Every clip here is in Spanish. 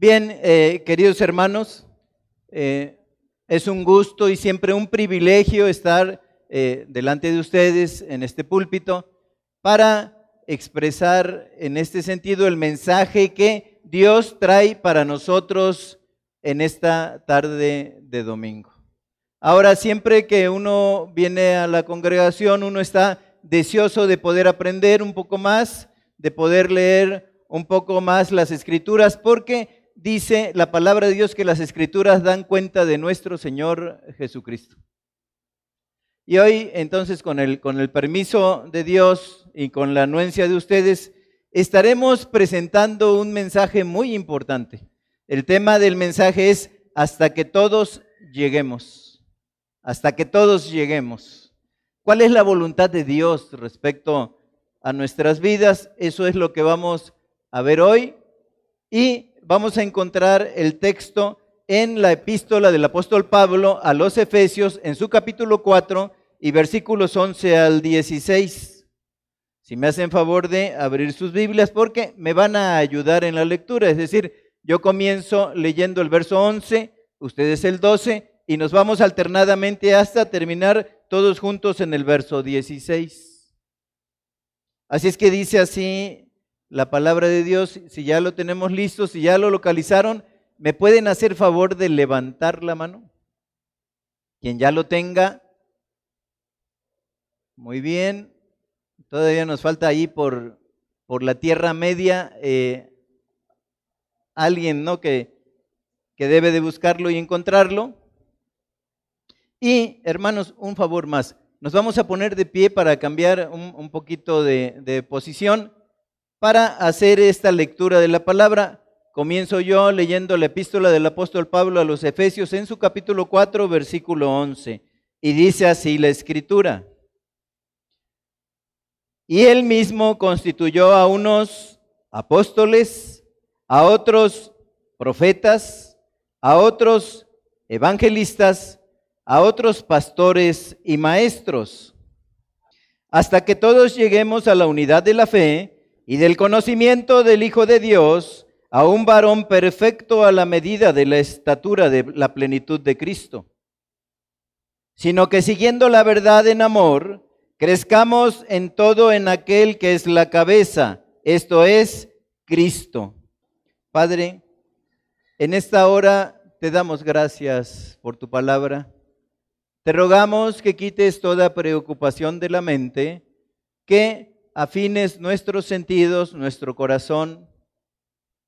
Bien, eh, queridos hermanos, eh, es un gusto y siempre un privilegio estar eh, delante de ustedes en este púlpito para expresar en este sentido el mensaje que Dios trae para nosotros en esta tarde de domingo. Ahora, siempre que uno viene a la congregación, uno está deseoso de poder aprender un poco más, de poder leer un poco más las escrituras, porque dice la palabra de Dios que las escrituras dan cuenta de nuestro Señor Jesucristo. Y hoy, entonces, con el, con el permiso de Dios y con la anuencia de ustedes, estaremos presentando un mensaje muy importante. El tema del mensaje es hasta que todos lleguemos, hasta que todos lleguemos. ¿Cuál es la voluntad de Dios respecto a nuestras vidas? Eso es lo que vamos a ver hoy. Y vamos a encontrar el texto en la epístola del apóstol Pablo a los Efesios en su capítulo 4 y versículos 11 al 16. Si me hacen favor de abrir sus Biblias porque me van a ayudar en la lectura, es decir, yo comienzo leyendo el verso 11, ustedes el 12 y nos vamos alternadamente hasta terminar todos juntos en el verso 16. Así es que dice así la palabra de Dios, si ya lo tenemos listo, si ya lo localizaron, ¿me pueden hacer favor de levantar la mano? Quien ya lo tenga. Muy bien. Todavía nos falta ahí por, por la Tierra Media eh, alguien ¿no? que, que debe de buscarlo y encontrarlo. Y hermanos, un favor más. Nos vamos a poner de pie para cambiar un, poquito de, de posición. Para hacer esta lectura de la palabra, comienzo yo leyendo la epístola del apóstol Pablo a los Efesios en su capítulo 4, versículo 11. Y dice así la escritura. Y él mismo constituyó a unos apóstoles, a otros profetas, a otros evangelistas, a otros pastores y maestros, hasta que todos lleguemos a la unidad de la fe y del conocimiento del Hijo de Dios a un varón perfecto a la medida de la estatura de la plenitud de Cristo, sino que siguiendo la verdad en amor, crezcamos en todo en aquel que es la cabeza, esto es Cristo. Padre, en esta hora te damos gracias por tu palabra. Te rogamos que quites toda preocupación de la mente, que afines nuestros sentidos, nuestro corazón,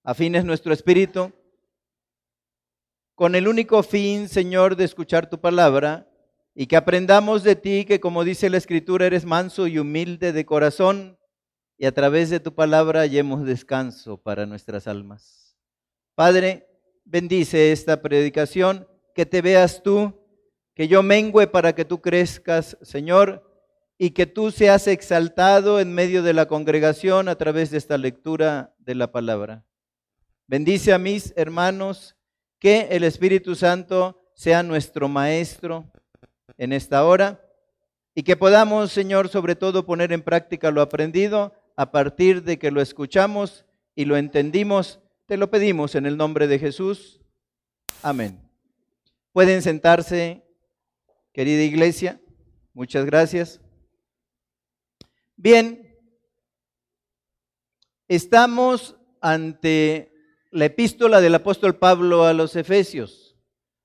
afines nuestro espíritu, con el único fin, Señor, de escuchar tu palabra y que aprendamos de ti que, como dice la Escritura, eres manso y humilde de corazón y a través de tu palabra hallemos descanso para nuestras almas. Padre, bendice esta predicación, que te veas tú, que yo mengüe para que tú crezcas, Señor, y que tú seas exaltado en medio de la congregación a través de esta lectura de la palabra. Bendice a mis hermanos, que el Espíritu Santo sea nuestro maestro en esta hora y que podamos, Señor, sobre todo poner en práctica lo aprendido a partir de que lo escuchamos y lo entendimos. Te lo pedimos en el nombre de Jesús. Amén. Pueden sentarse, querida iglesia. Muchas gracias. Bien, estamos ante la epístola del apóstol Pablo a los Efesios.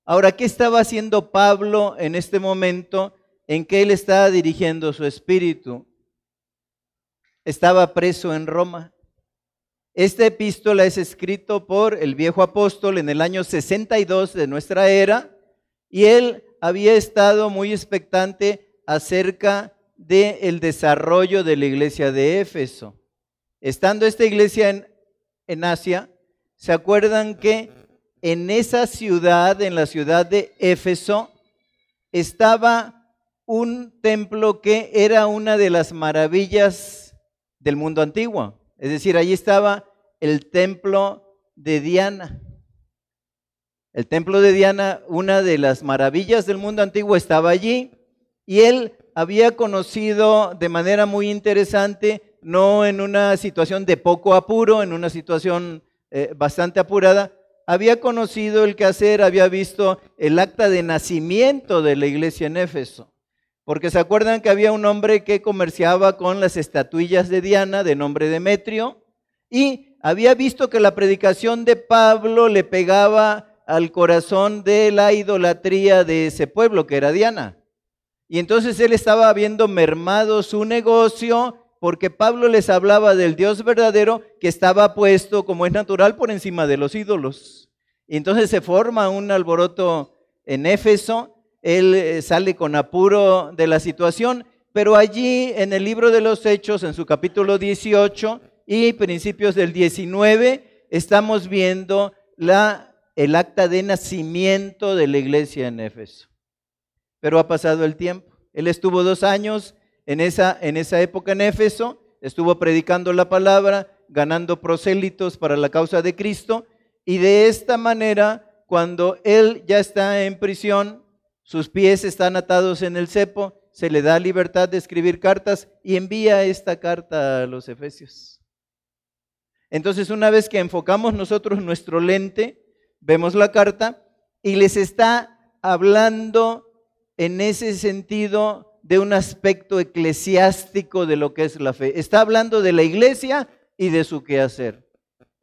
Ahora, ¿qué estaba haciendo Pablo en este momento en que él estaba dirigiendo su espíritu? Estaba preso en Roma. Esta epístola es escrito por el viejo apóstol en el año 62 de nuestra era y él había estado muy expectante acerca del desarrollo de la iglesia de Éfeso. Estando esta iglesia en, en Asia, ¿se acuerdan que en esa ciudad, en la ciudad de Éfeso, estaba un templo que era una de las maravillas del mundo antiguo? Es decir, allí estaba el templo de Diana. El templo de Diana, una de las maravillas del mundo antiguo, estaba allí y él había conocido de manera muy interesante, no en una situación de poco apuro, en una situación eh, bastante apurada, había conocido el quehacer, había visto el acta de nacimiento de la iglesia en Éfeso. Porque se acuerdan que había un hombre que comerciaba con las estatuillas de Diana de nombre Demetrio y había visto que la predicación de Pablo le pegaba al corazón de la idolatría de ese pueblo que era Diana. Y entonces él estaba viendo mermado su negocio porque Pablo les hablaba del Dios verdadero que estaba puesto, como es natural, por encima de los ídolos. Y entonces se forma un alboroto en Éfeso él eh, sale con apuro de la situación, pero allí en el libro de los Hechos, en su capítulo 18 y principios del 19, estamos viendo la, el acta de nacimiento de la iglesia en Éfeso. Pero ha pasado el tiempo. Él estuvo dos años en esa, en esa época en Éfeso, estuvo predicando la palabra, ganando prosélitos para la causa de Cristo, y de esta manera, cuando él ya está en prisión, sus pies están atados en el cepo, se le da libertad de escribir cartas y envía esta carta a los efesios. Entonces, una vez que enfocamos nosotros nuestro lente, vemos la carta y les está hablando en ese sentido de un aspecto eclesiástico de lo que es la fe. Está hablando de la iglesia y de su quehacer.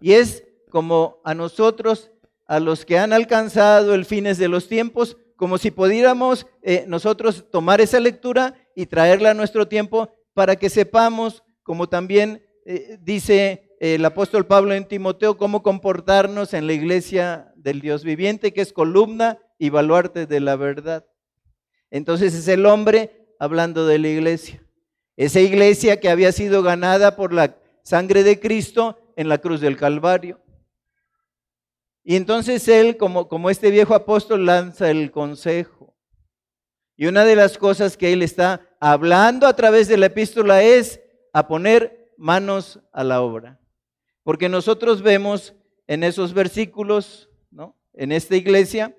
Y es como a nosotros, a los que han alcanzado el fines de los tiempos, como si pudiéramos eh, nosotros tomar esa lectura y traerla a nuestro tiempo para que sepamos, como también eh, dice el apóstol Pablo en Timoteo, cómo comportarnos en la iglesia del Dios viviente, que es columna y baluarte de la verdad. Entonces es el hombre hablando de la iglesia. Esa iglesia que había sido ganada por la sangre de Cristo en la cruz del Calvario. Y entonces él, como, como este viejo apóstol, lanza el consejo. Y una de las cosas que él está hablando a través de la epístola es a poner manos a la obra. Porque nosotros vemos en esos versículos, ¿no? en esta iglesia,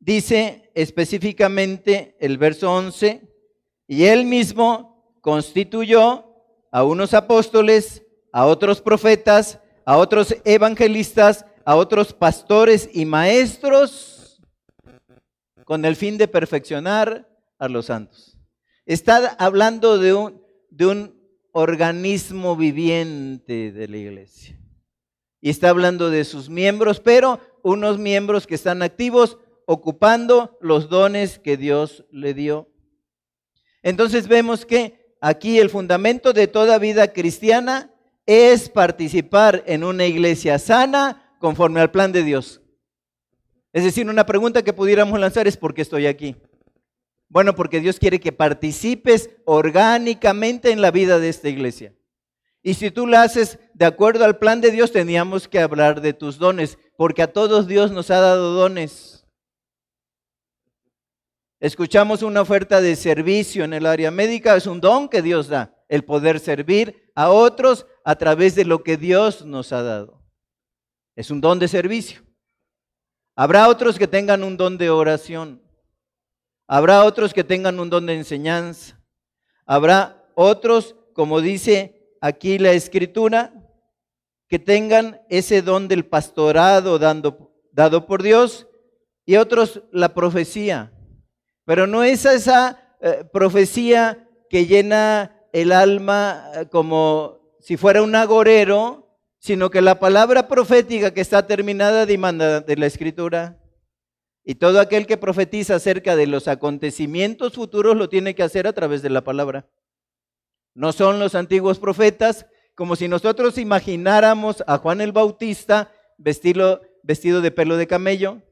dice específicamente el verso 11, y él mismo constituyó a unos apóstoles, a otros profetas, a otros evangelistas, a otros pastores y maestros con el fin de perfeccionar a los santos. Está hablando de un, de un organismo viviente de la iglesia. Y está hablando de sus miembros, pero unos miembros que están activos ocupando los dones que Dios le dio. Entonces vemos que aquí el fundamento de toda vida cristiana es participar en una iglesia sana conforme al plan de Dios. Es decir, una pregunta que pudiéramos lanzar es ¿por qué estoy aquí? Bueno, porque Dios quiere que participes orgánicamente en la vida de esta iglesia. Y si tú la haces de acuerdo al plan de Dios, teníamos que hablar de tus dones, porque a todos Dios nos ha dado dones. Escuchamos una oferta de servicio en el área médica, es un don que Dios da, el poder servir a otros a través de lo que Dios nos ha dado. Es un don de servicio. Habrá otros que tengan un don de oración. Habrá otros que tengan un don de enseñanza. Habrá otros, como dice aquí la escritura, que tengan ese don del pastorado dado por Dios y otros la profecía. Pero no es esa eh, profecía que llena el alma eh, como si fuera un agorero, sino que la palabra profética que está terminada demanda de la escritura. Y todo aquel que profetiza acerca de los acontecimientos futuros lo tiene que hacer a través de la palabra. No son los antiguos profetas, como si nosotros imagináramos a Juan el Bautista vestido, vestido de pelo de camello,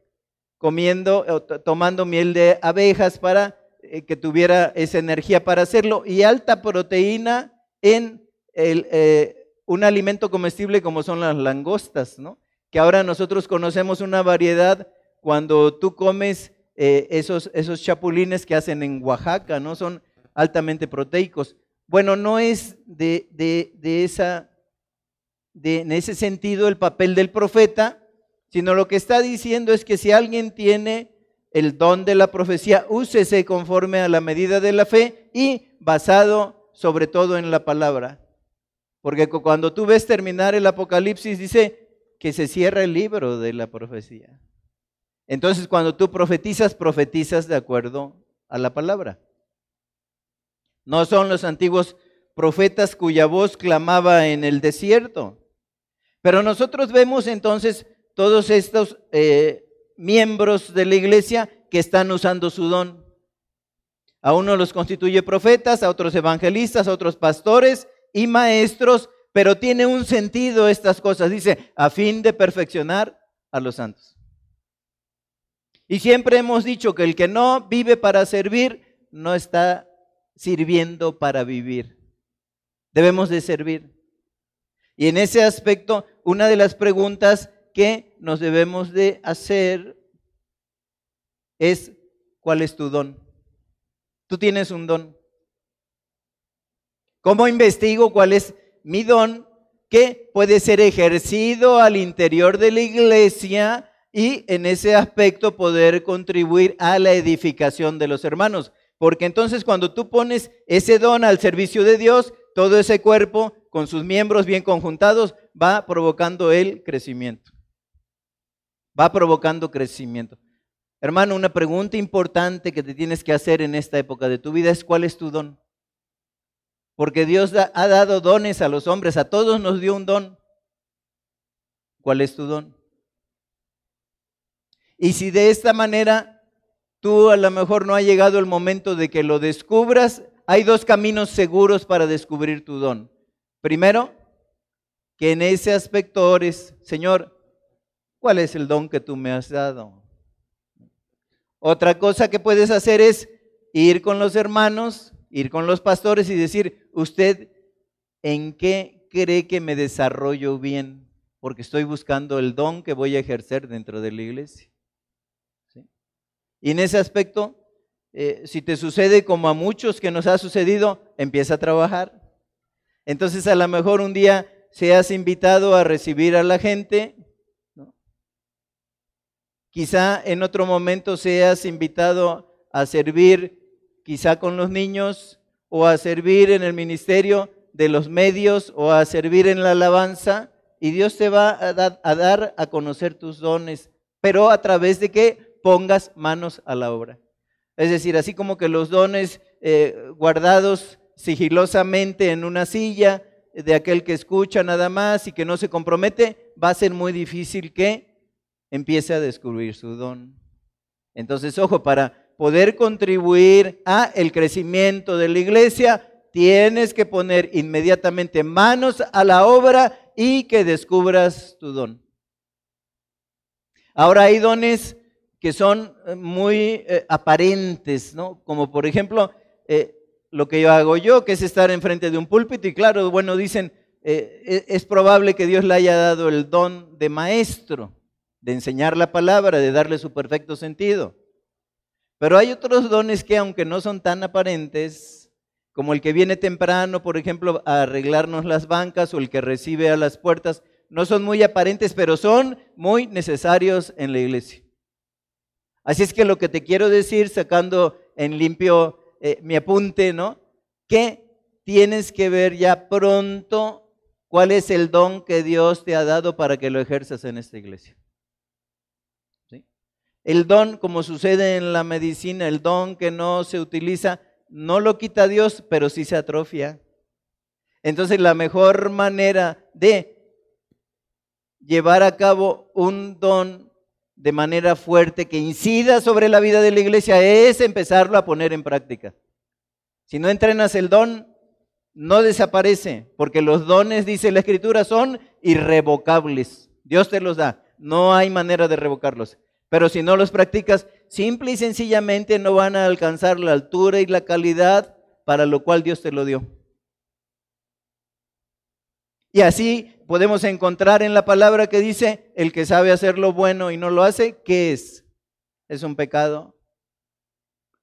comiendo, tomando miel de abejas para eh, que tuviera esa energía para hacerlo y alta proteína en eh, un alimento comestible como son las langostas, ¿no? Que ahora nosotros conocemos una variedad cuando tú comes eh, esos, esos chapulines que hacen en Oaxaca, ¿no? Son altamente proteicos. Bueno, no es de, de, esa, de, en ese sentido el papel del profeta, sino lo que está diciendo es que si alguien tiene el don de la profecía, úsese conforme a la medida de la fe y basado sobre todo en la palabra. Porque cuando tú ves terminar el Apocalipsis, dice, que se cierra el libro de la profecía. Entonces, cuando tú profetizas, profetizas de acuerdo a la palabra. No son los antiguos profetas cuya voz clamaba en el desierto. Pero nosotros vemos entonces todos estos eh, miembros de la iglesia que están usando su don. A uno los constituye profetas, a otros evangelistas, a otros pastores y maestros, pero tiene un sentido estas cosas. Dice, a fin de perfeccionar a los santos. Y siempre hemos dicho que el que no vive para servir, no está sirviendo para vivir. Debemos de servir. Y en ese aspecto, una de las preguntas que nos debemos de hacer es, ¿cuál es tu don? Tú tienes un don. ¿Cómo investigo cuál es mi don que puede ser ejercido al interior de la iglesia y en ese aspecto poder contribuir a la edificación de los hermanos. Porque entonces cuando tú pones ese don al servicio de Dios, todo ese cuerpo con sus miembros bien conjuntados va provocando el crecimiento. Va provocando crecimiento. Hermano, una pregunta importante que te tienes que hacer en esta época de tu vida es cuál es tu don. Porque Dios ha dado dones a los hombres, a todos nos dio un don. ¿Cuál es tu don? Y si de esta manera tú a lo mejor no ha llegado el momento de que lo descubras, hay dos caminos seguros para descubrir tu don. Primero, que en ese aspecto ores, Señor, ¿cuál es el don que tú me has dado? Otra cosa que puedes hacer es ir con los hermanos, ir con los pastores y decir, usted, ¿en qué cree que me desarrollo bien? Porque estoy buscando el don que voy a ejercer dentro de la iglesia. Y en ese aspecto, eh, si te sucede como a muchos que nos ha sucedido, empieza a trabajar. Entonces a lo mejor un día seas invitado a recibir a la gente, quizá en otro momento seas invitado a servir quizá con los niños o a servir en el ministerio de los medios o a servir en la alabanza y Dios te va a, dar a conocer tus dones, pero a través de que pongas manos a la obra. Es decir, así como que los dones eh, guardados sigilosamente en una silla de aquel que escucha nada más y que no se compromete, va a ser muy difícil que empiece a descubrir su don. Entonces, ojo, para poder contribuir a el crecimiento de la iglesia, tienes que poner inmediatamente manos a la obra y que descubras tu don. Ahora hay dones que son eh, muy eh, aparentes, ¿no? Como por ejemplo, eh, lo que yo hago yo, que es estar enfrente de un púlpito, y claro, bueno, dicen, e, es probable que Dios le haya dado el don de maestro, de enseñar la palabra, de darle su perfecto sentido. Pero hay otros dones que, aunque no son tan aparentes, como el que viene temprano, por ejemplo, a arreglarnos las bancas o el que recibe a las puertas, no son muy aparentes, pero son muy necesarios en la iglesia. Así es que lo que te quiero decir, sacando en limpio eh, mi apunte, ¿no? Que tienes que ver ya pronto cuál es el don que Dios te ha dado para que lo ejerzas en esta iglesia. El don, como sucede en la medicina, el don que no se utiliza, no lo quita Dios, pero sí se atrofia. Entonces la mejor manera de llevar a cabo un don de manera fuerte que incida sobre la vida de la iglesia es empezarlo a poner en práctica. Si no entrenas el don, no desaparece, porque los dones, dice la escritura, son irrevocables. Dios te los da, no hay manera de revocarlos. Pero si no los practicas, simple y sencillamente no van a alcanzar la altura y la calidad para lo cual Dios te lo dio. Y así podemos encontrar en la palabra que dice, el que sabe hacer lo bueno y no lo hace, ¿qué es? Es un pecado.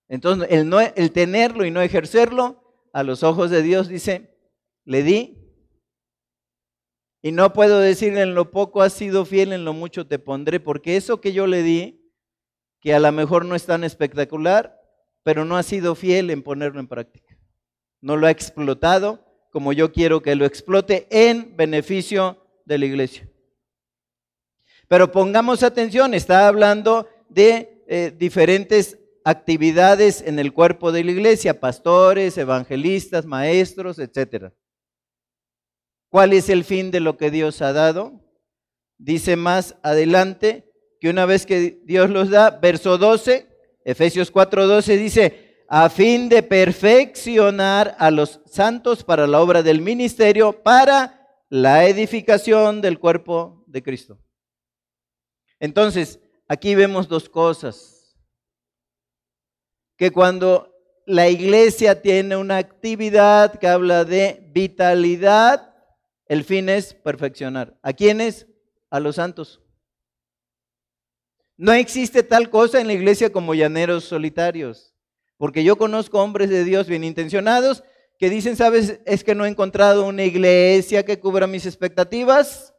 Entonces, el, el tenerlo y no ejercerlo, a los ojos de Dios dice, le di. Y no puedo decir en lo poco has sido fiel, en lo mucho te pondré, porque eso que yo le di, que a lo mejor no es tan espectacular, pero no ha sido fiel en ponerlo en práctica. No lo ha explotado, como yo quiero que lo explote en beneficio de la iglesia. Pero pongamos atención, está hablando de eh, diferentes actividades en el cuerpo de la iglesia, pastores, evangelistas, maestros, etc. ¿Cuál es el fin de lo que Dios ha dado? Dice más adelante que una vez que Dios los da, verso 12, Efesios 4:12 dice, a fin de perfeccionar a los santos para la obra del ministerio, para la edificación del cuerpo de Cristo. Entonces, aquí vemos dos cosas. Que cuando la iglesia tiene una actividad que habla de vitalidad, el fin es perfeccionar. ¿A quiénes? A los santos. No existe tal cosa en la iglesia como llaneros solitarios, porque yo conozco hombres de Dios bien intencionados que dicen, sabes, es que no he encontrado una iglesia que cubra mis expectativas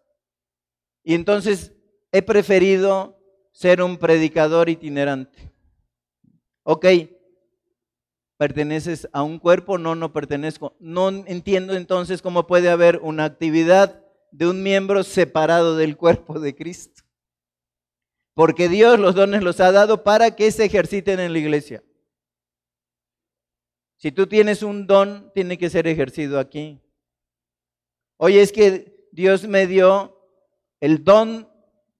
y entonces he preferido ser un predicador itinerante. Ok, ¿perteneces a un cuerpo? No, no pertenezco. No entiendo entonces cómo puede haber una actividad de un miembro separado del cuerpo de Cristo. Porque Dios los dones los ha dado para que se ejerciten en la iglesia. Si tú tienes un don, tiene que ser ejercido aquí. Oye, es que Dios me dio el don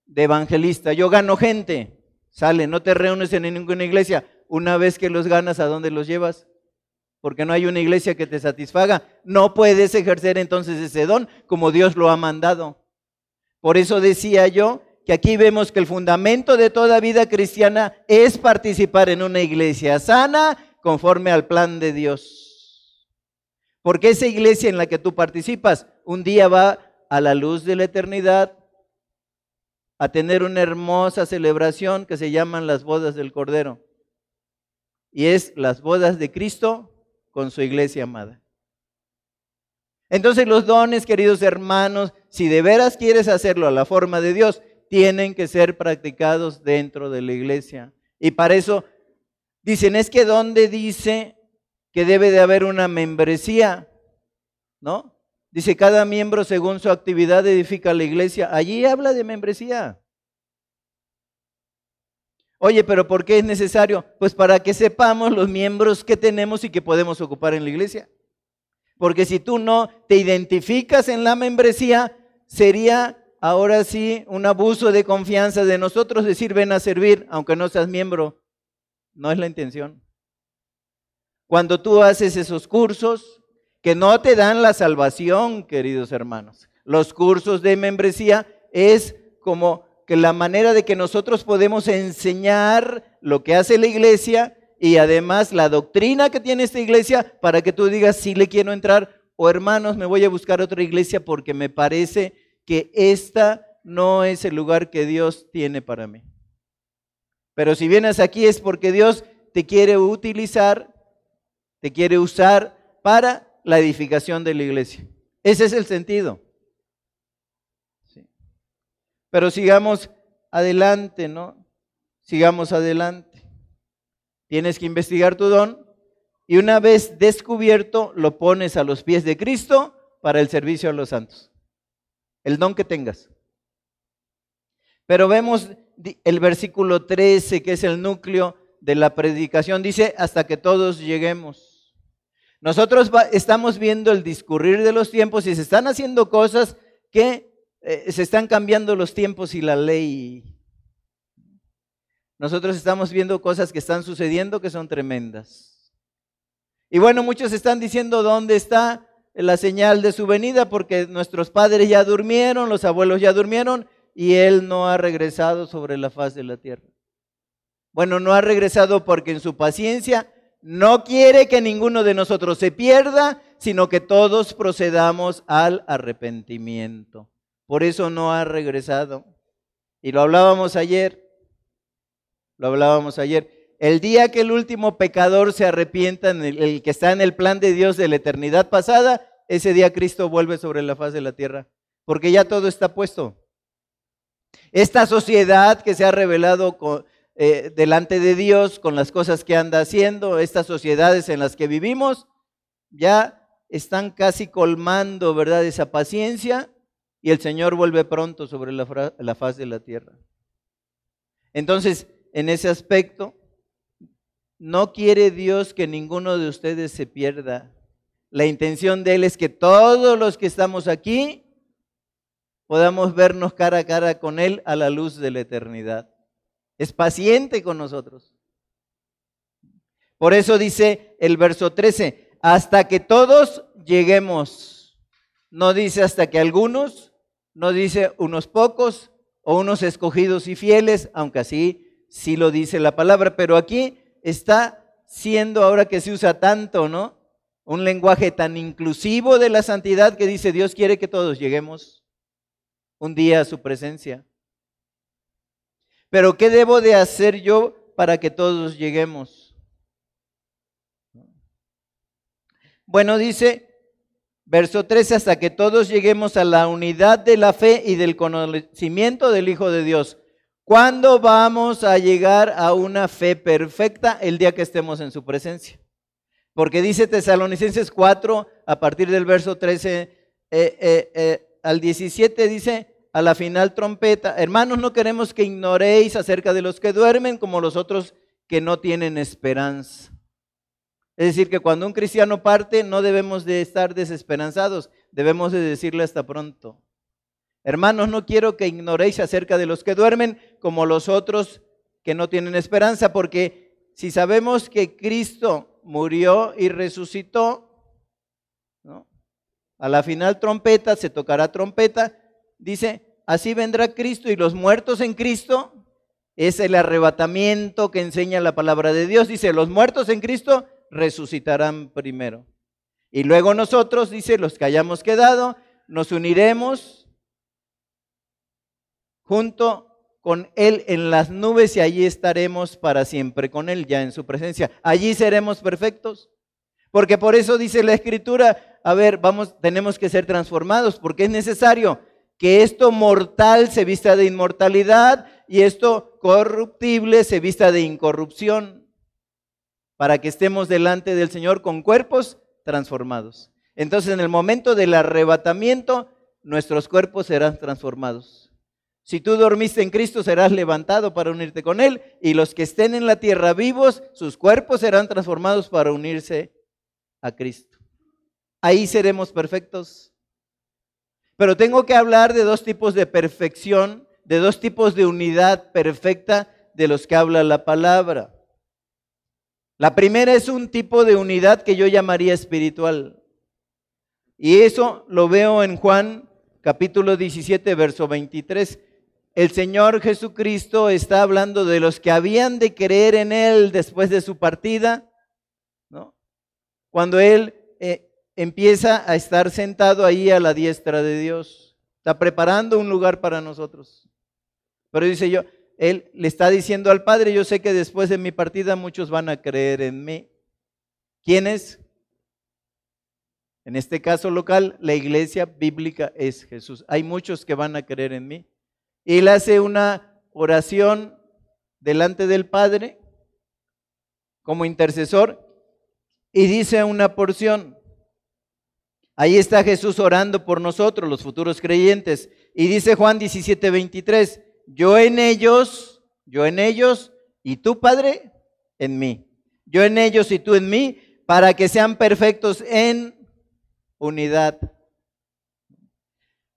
de evangelista. Yo gano gente. Sale, no te reúnes en ninguna iglesia. Una vez que los ganas, ¿a dónde los llevas? Porque no hay una iglesia que te satisfaga. No puedes ejercer entonces ese don como Dios lo ha mandado. Por eso decía yo que aquí vemos que el fundamento de toda vida cristiana es participar en una iglesia sana conforme al plan de Dios. Porque esa iglesia en la que tú participas un día va a la luz de la eternidad a tener una hermosa celebración que se llaman las bodas del Cordero. Y es las bodas de Cristo con su iglesia amada. Entonces los dones, queridos hermanos, si de veras quieres hacerlo a la forma de Dios, tienen que ser practicados dentro de la iglesia. Y para eso dicen, es que donde dice que debe de haber una membresía, ¿no? Dice, cada miembro según su actividad edifica la iglesia. Allí habla de membresía. Oye, pero ¿por qué es necesario? Pues para que sepamos los miembros que tenemos y que podemos ocupar en la iglesia. Porque si tú no te identificas en la membresía, sería ahora sí un abuso de confianza de nosotros decir ven a servir, aunque no seas miembro. No es la intención. Cuando tú haces esos cursos que no te dan la salvación, queridos hermanos, los cursos de membresía es como que la manera de que nosotros podemos enseñar lo que hace la iglesia y además la doctrina que tiene esta iglesia para que tú digas si le quiero entrar o hermanos me voy a buscar otra iglesia porque me parece que esta no es el lugar que Dios tiene para mí. Pero si vienes aquí es porque Dios te quiere utilizar, te quiere usar para la edificación de la iglesia. Ese es el sentido. Pero sigamos adelante, ¿no? Sigamos adelante. Tienes que investigar tu don y una vez descubierto lo pones a los pies de Cristo para el servicio a los santos el don que tengas. Pero vemos el versículo 13, que es el núcleo de la predicación, dice, hasta que todos lleguemos. Nosotros estamos viendo el discurrir de los tiempos y se están haciendo cosas que eh, se están cambiando los tiempos y la ley. Nosotros estamos viendo cosas que están sucediendo que son tremendas. Y bueno, muchos están diciendo dónde está la señal de su venida porque nuestros padres ya durmieron, los abuelos ya durmieron y Él no ha regresado sobre la faz de la tierra. Bueno, no ha regresado porque en su paciencia no quiere que ninguno de nosotros se pierda, sino que todos procedamos al arrepentimiento. Por eso no ha regresado. Y lo hablábamos ayer, lo hablábamos ayer. El día que el último pecador se arrepienta, el, que está en el plan de Dios de la eternidad pasada, ese día Cristo vuelve sobre la faz de la tierra, porque ya todo está puesto. Esta sociedad que se ha revelado eh, delante de Dios con las cosas que anda haciendo, estas sociedades en las que vivimos, ya están casi colmando, ¿verdad?, esa paciencia y el Señor vuelve pronto sobre la, la faz de la tierra. Entonces, en ese aspecto, no quiere Dios que ninguno de ustedes se pierda. La intención de Él es que todos los que estamos aquí podamos vernos cara a cara con Él a la luz de la eternidad. Es paciente con nosotros. Por eso dice el verso 13, hasta que todos lleguemos. No dice hasta que algunos, no dice unos pocos o unos escogidos y fieles, aunque así sí lo dice la palabra, pero aquí está siendo ahora que se usa tanto, ¿no? Un lenguaje tan inclusivo de la santidad que dice Dios quiere que todos lleguemos un día a su presencia. Pero ¿qué debo de hacer yo para que todos lleguemos? Bueno, dice verso 13, hasta que todos lleguemos a la unidad de la fe y del conocimiento del Hijo de Dios. ¿Cuándo vamos a llegar a una fe perfecta? El día que estemos en su presencia. Porque dice Tesalonicenses 4, a partir del verso 13 eh, eh, eh, al 17, dice, a la final trompeta, hermanos, no queremos que ignoréis acerca de los que duermen como los otros que no tienen esperanza. Es decir, que cuando un cristiano parte no debemos de estar desesperanzados, debemos de decirle hasta pronto. Hermanos, no quiero que ignoréis acerca de los que duermen como los otros que no tienen esperanza, porque si sabemos que Cristo murió y resucitó, a la final trompeta, se tocará trompeta, dice, así vendrá Cristo y los muertos en Cristo, es el arrebatamiento que enseña la palabra de Dios, dice, los muertos en Cristo resucitarán primero. Y luego nosotros, dice, los que hayamos quedado, nos uniremos junto con Él en las nubes y allí estaremos para siempre con Él, ya en su presencia. Allí seremos perfectos. Porque por eso dice la Escritura, a ver, vamos, tenemos que ser transformados, porque es necesario que esto mortal se vista de inmortalidad y esto corruptible se vista de incorrupción, para que estemos delante del Señor con cuerpos transformados. Entonces, en el momento del arrebatamiento, nuestros cuerpos serán transformados. Si tú dormiste en Cristo, serás levantado para unirte con Él. Y los que estén en la tierra vivos, sus cuerpos serán transformados para unirse a Cristo. Ahí seremos perfectos. Pero tengo que hablar de dos tipos de perfección, de dos tipos de unidad perfecta de los que habla la palabra. La primera es un tipo de unidad que yo llamaría espiritual. Y eso lo veo en Juan capítulo 17, verso 23 el Señor Jesucristo está hablando de los que habían de creer en Él después de su partida, ¿no? Cuando Él eh, empieza a estar sentado ahí a la diestra de Dios, está preparando un lugar para nosotros. Pero dice yo, Él le está diciendo al Padre, yo sé que después de mi partida muchos van a creer en mí. ¿Quiénes? En este caso local, la iglesia bíblica es Jesús. Hay muchos que van a creer en mí. Y él hace una oración delante del Padre como intercesor y dice una porción. Ahí está Jesús orando por nosotros, los futuros creyentes. Y dice Juan 17, 23, yo en ellos, yo en ellos y tú, Padre, en mí. Yo en ellos y tú en mí, para que sean perfectos en unidad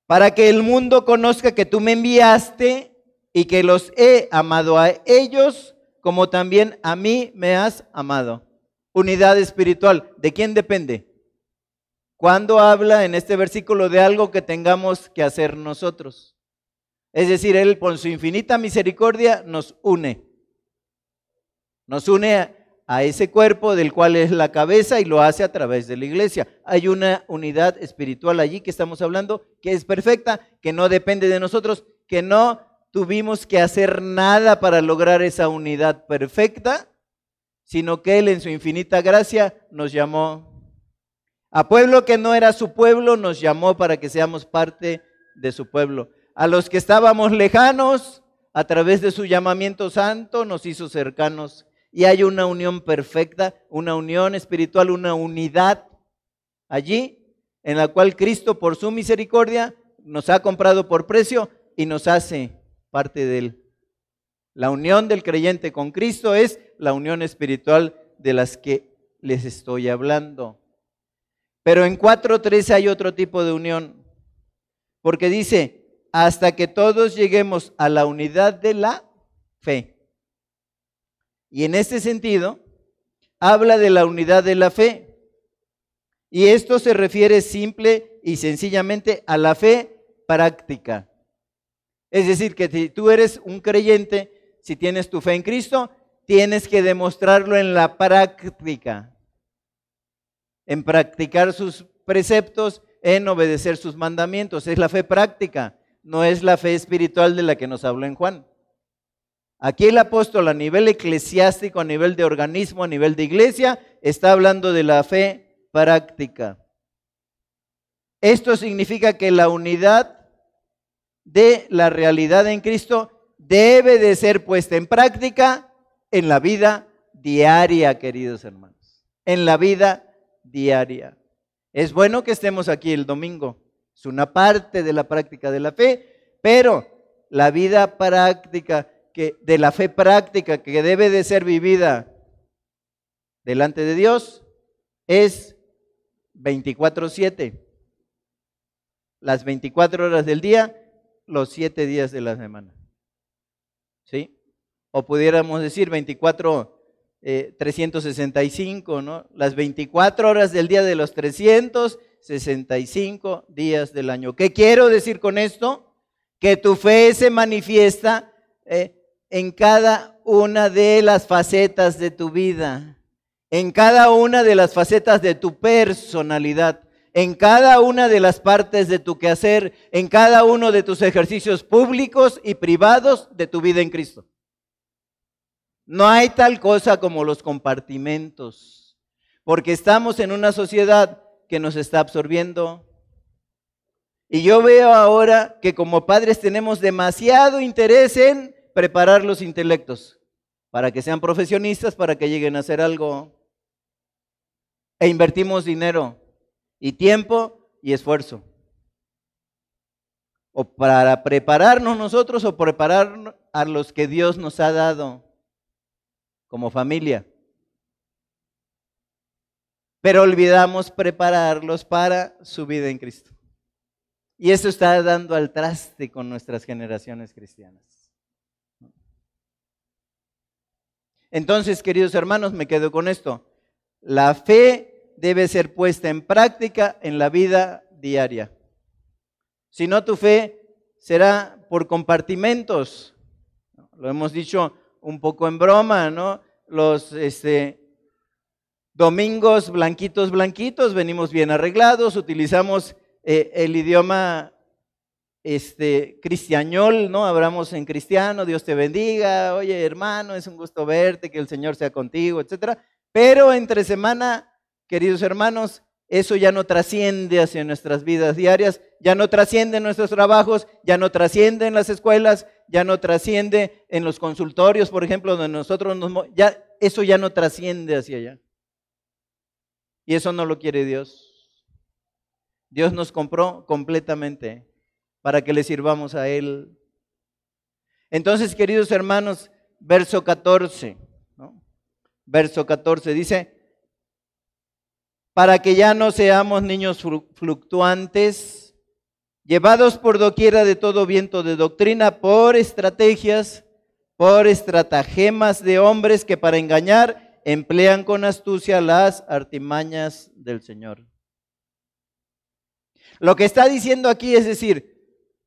para que el mundo conozca que tú me enviaste y que los he amado a ellos como también a mí me has amado. Unidad espiritual. ¿De quién depende? Cuando habla en este versículo de algo que tengamos que hacer nosotros. Es decir, Él con su infinita misericordia nos une. Nos une a ese cuerpo del cual es la cabeza y lo hace a través de la iglesia. Hay una unidad espiritual allí que estamos hablando, que es perfecta, que no depende de nosotros, que no tuvimos que hacer nada para lograr esa unidad perfecta, sino que Él en su infinita gracia nos llamó. A pueblo que no era su pueblo, nos llamó para que seamos parte de su pueblo. A los que estábamos lejanos, a través de su llamamiento santo, nos hizo cercanos y hay una unión perfecta, una unión espiritual, una unidad allí en la cual Cristo por su misericordia nos ha comprado por precio y nos hace parte de él. La unión del creyente con Cristo es la unión espiritual de las que les estoy hablando. Pero en 4.13 hay otro tipo de unión, porque dice, hasta que todos lleguemos a la unidad de la fe. Y en este sentido, habla de la unidad de la fe. Y esto se refiere simple y sencillamente a la fe práctica. Es decir, que si tú eres un creyente, si tienes tu fe en Cristo, tienes que demostrarlo en la práctica, en practicar sus preceptos, en obedecer sus mandamientos. Es la fe práctica, no es la fe espiritual de la que nos habló en Juan. Aquí el apóstol a nivel eclesiástico, a nivel de organismo, a nivel de iglesia, está hablando de la fe práctica. Esto significa que la unidad de la realidad en Cristo debe de ser puesta en práctica en la vida diaria, queridos hermanos. En la vida diaria. Es bueno que estemos aquí el domingo. Es una parte de la práctica de la fe, pero la vida práctica que de la fe práctica que debe de ser vivida delante de Dios es 24/7 las 24 horas del día, los 7 días de la semana. ¿Sí? O pudiéramos decir 24, 365, eh, ¿no? Las 24 horas del día de los 365 días del año. ¿Qué quiero decir con esto? Que tu fe se manifiesta eh, en cada una de las facetas de tu vida, en cada una de las facetas de tu personalidad en cada una de las partes de tu quehacer, en cada uno de tus ejercicios públicos y privados de tu vida en Cristo. No hay tal cosa como los compartimentos, porque estamos en una sociedad que nos está absorbiendo. Y yo veo ahora que como padres tenemos demasiado interés en preparar los intelectos para que sean profesionistas, para que lleguen a hacer algo. E invertimos dinero y tiempo y esfuerzo. O para prepararnos nosotros o preparar a los que Dios nos ha dado como familia. Pero olvidamos prepararlos para su vida en Cristo. Y eso está dando al traste con nuestras generaciones cristianas. Entonces, queridos hermanos, me quedo con esto. La fe debe ser puesta en práctica en la vida diaria. Si no, tu fe será por compartimentos. Lo hemos dicho un poco en broma, ¿no? Los este, domingos blanquitos, blanquitos, venimos bien arreglados, utilizamos eh, el idioma este, cristiañol, ¿no? Hablamos en cristiano, Dios te bendiga, oye hermano, es un gusto verte, que el Señor sea contigo, etcétera. Pero entre semana queridos hermanos, eso ya no trasciende hacia nuestras vidas diarias, ya no trasciende en nuestros trabajos, ya no trasciende en las escuelas, ya no trasciende en los consultorios, por ejemplo, donde nosotros nos... Ya, eso ya no trasciende hacia allá. Y eso no lo quiere Dios. Dios nos compró completamente para que le sirvamos a Él. Entonces, queridos hermanos, verso 14, ¿no? verso 14 dice, para que ya no seamos niños fluctuantes, llevados por doquiera de todo viento de doctrina, por estrategias, por estratagemas de hombres que para engañar emplean con astucia las artimañas del Señor. Lo que está diciendo aquí es decir,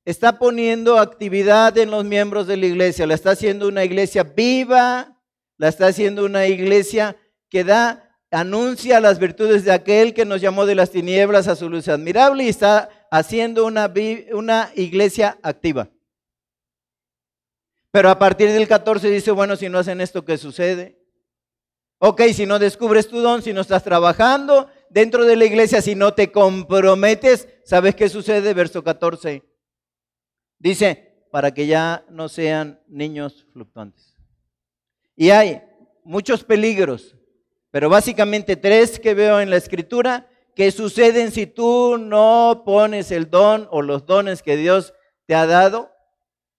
está poniendo actividad en los miembros de la iglesia, la está haciendo una iglesia viva, la está haciendo una iglesia que da anuncia las virtudes de aquel que nos llamó de las tinieblas a su luz admirable y está haciendo una, una iglesia activa. Pero a partir del 14 dice, bueno, si no hacen esto, ¿qué sucede? Ok, si no descubres tu don, si no estás trabajando dentro de la iglesia, si no te comprometes, ¿sabes qué sucede? Verso 14. Dice, para que ya no sean niños fluctuantes. Y hay muchos peligros pero básicamente tres que veo en la escritura que suceden si tú no pones el don o los dones que Dios te ha dado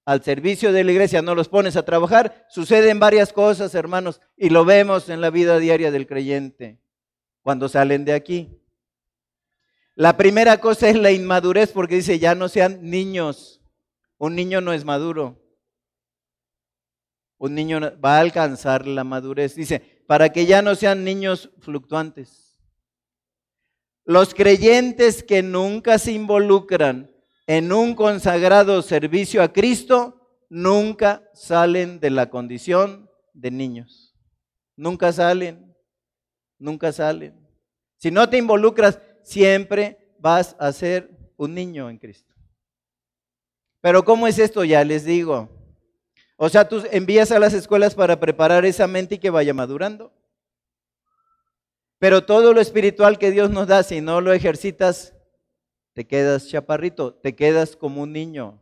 al servicio de la iglesia, no los pones a trabajar, suceden varias cosas, hermanos, y lo vemos en la vida diaria del creyente cuando salen de aquí. La primera cosa es la inmadurez, porque dice, ya no sean niños. Un niño no es maduro. Un niño va a alcanzar la madurez. Dice, para que ya no sean niños fluctuantes. Los creyentes que nunca se involucran en un consagrado servicio a Cristo, nunca salen de la condición de niños. Nunca salen, nunca salen. Si no te involucras, siempre vas a ser un niño en Cristo. Pero ¿cómo es esto? Ya les digo. O sea, tú envías a las escuelas para preparar esa mente y que vaya madurando. Pero todo lo espiritual que Dios nos da, si no lo ejercitas, te quedas chaparrito, te quedas como un niño.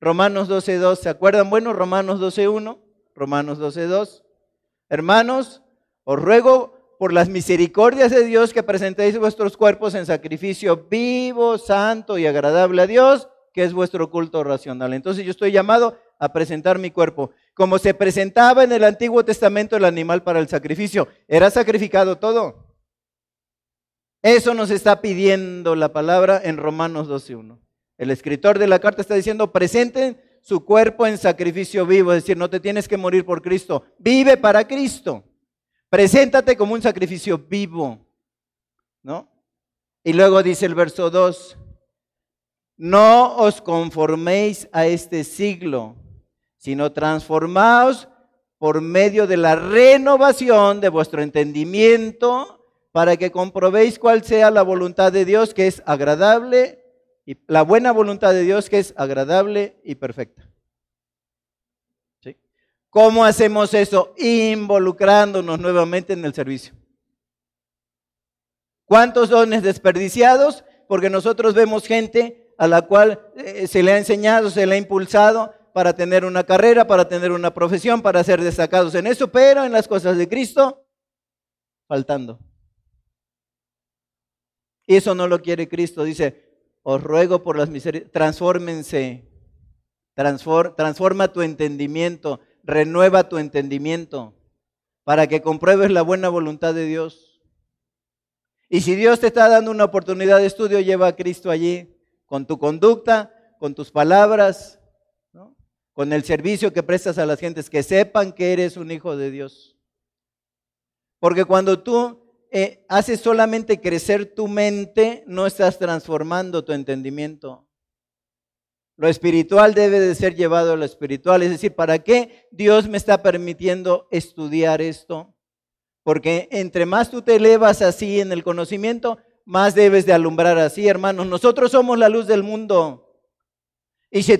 Romanos 12.2, ¿se acuerdan? Bueno, Romanos 12.1, Romanos 12.2. Hermanos, os ruego por las misericordias de Dios que presentéis vuestros cuerpos en sacrificio vivo, santo y agradable a Dios, que es vuestro culto racional. Entonces yo estoy llamado a presentar mi cuerpo. Como se presentaba en el Antiguo Testamento el animal para el sacrificio, era sacrificado todo. Eso nos está pidiendo la palabra en Romanos 12.1. El escritor de la carta está diciendo, presenten su cuerpo en sacrificio vivo, es decir, no te tienes que morir por Cristo, vive para Cristo. Preséntate como un sacrificio vivo, ¿no? Y luego dice el verso 2, no os conforméis a este siglo, sino transformaos por medio de la renovación de vuestro entendimiento para que comprobéis cuál sea la voluntad de Dios que es agradable y la buena voluntad de Dios que es agradable y perfecta. ¿Cómo hacemos eso? Involucrándonos nuevamente en el servicio. ¿Cuántos dones desperdiciados? Porque nosotros vemos gente a la cual eh, se le ha enseñado, se le ha impulsado para tener una carrera, para tener una profesión, para ser destacados en eso, pero en las cosas de Cristo, faltando. Eso no lo quiere Cristo. Dice, os ruego por las misericordias, transfórmense, transforma tu entendimiento, renueva tu entendimiento para que compruebes la buena voluntad de Dios. Y si Dios te está dando una oportunidad de estudio, lleva a Cristo allí, con tu conducta, con tus palabras, con el servicio que prestas a las gentes, que sepan que eres un hijo de Dios. Porque cuando tú eh, haces solamente crecer tu mente, no estás transformando tu entendimiento. Lo espiritual debe de ser llevado a lo espiritual. Es decir, ¿para qué Dios me está permitiendo estudiar esto? Porque entre más tú te elevas así en el conocimiento, más debes de alumbrar así, hermanos. Nosotros somos la luz del mundo. Y si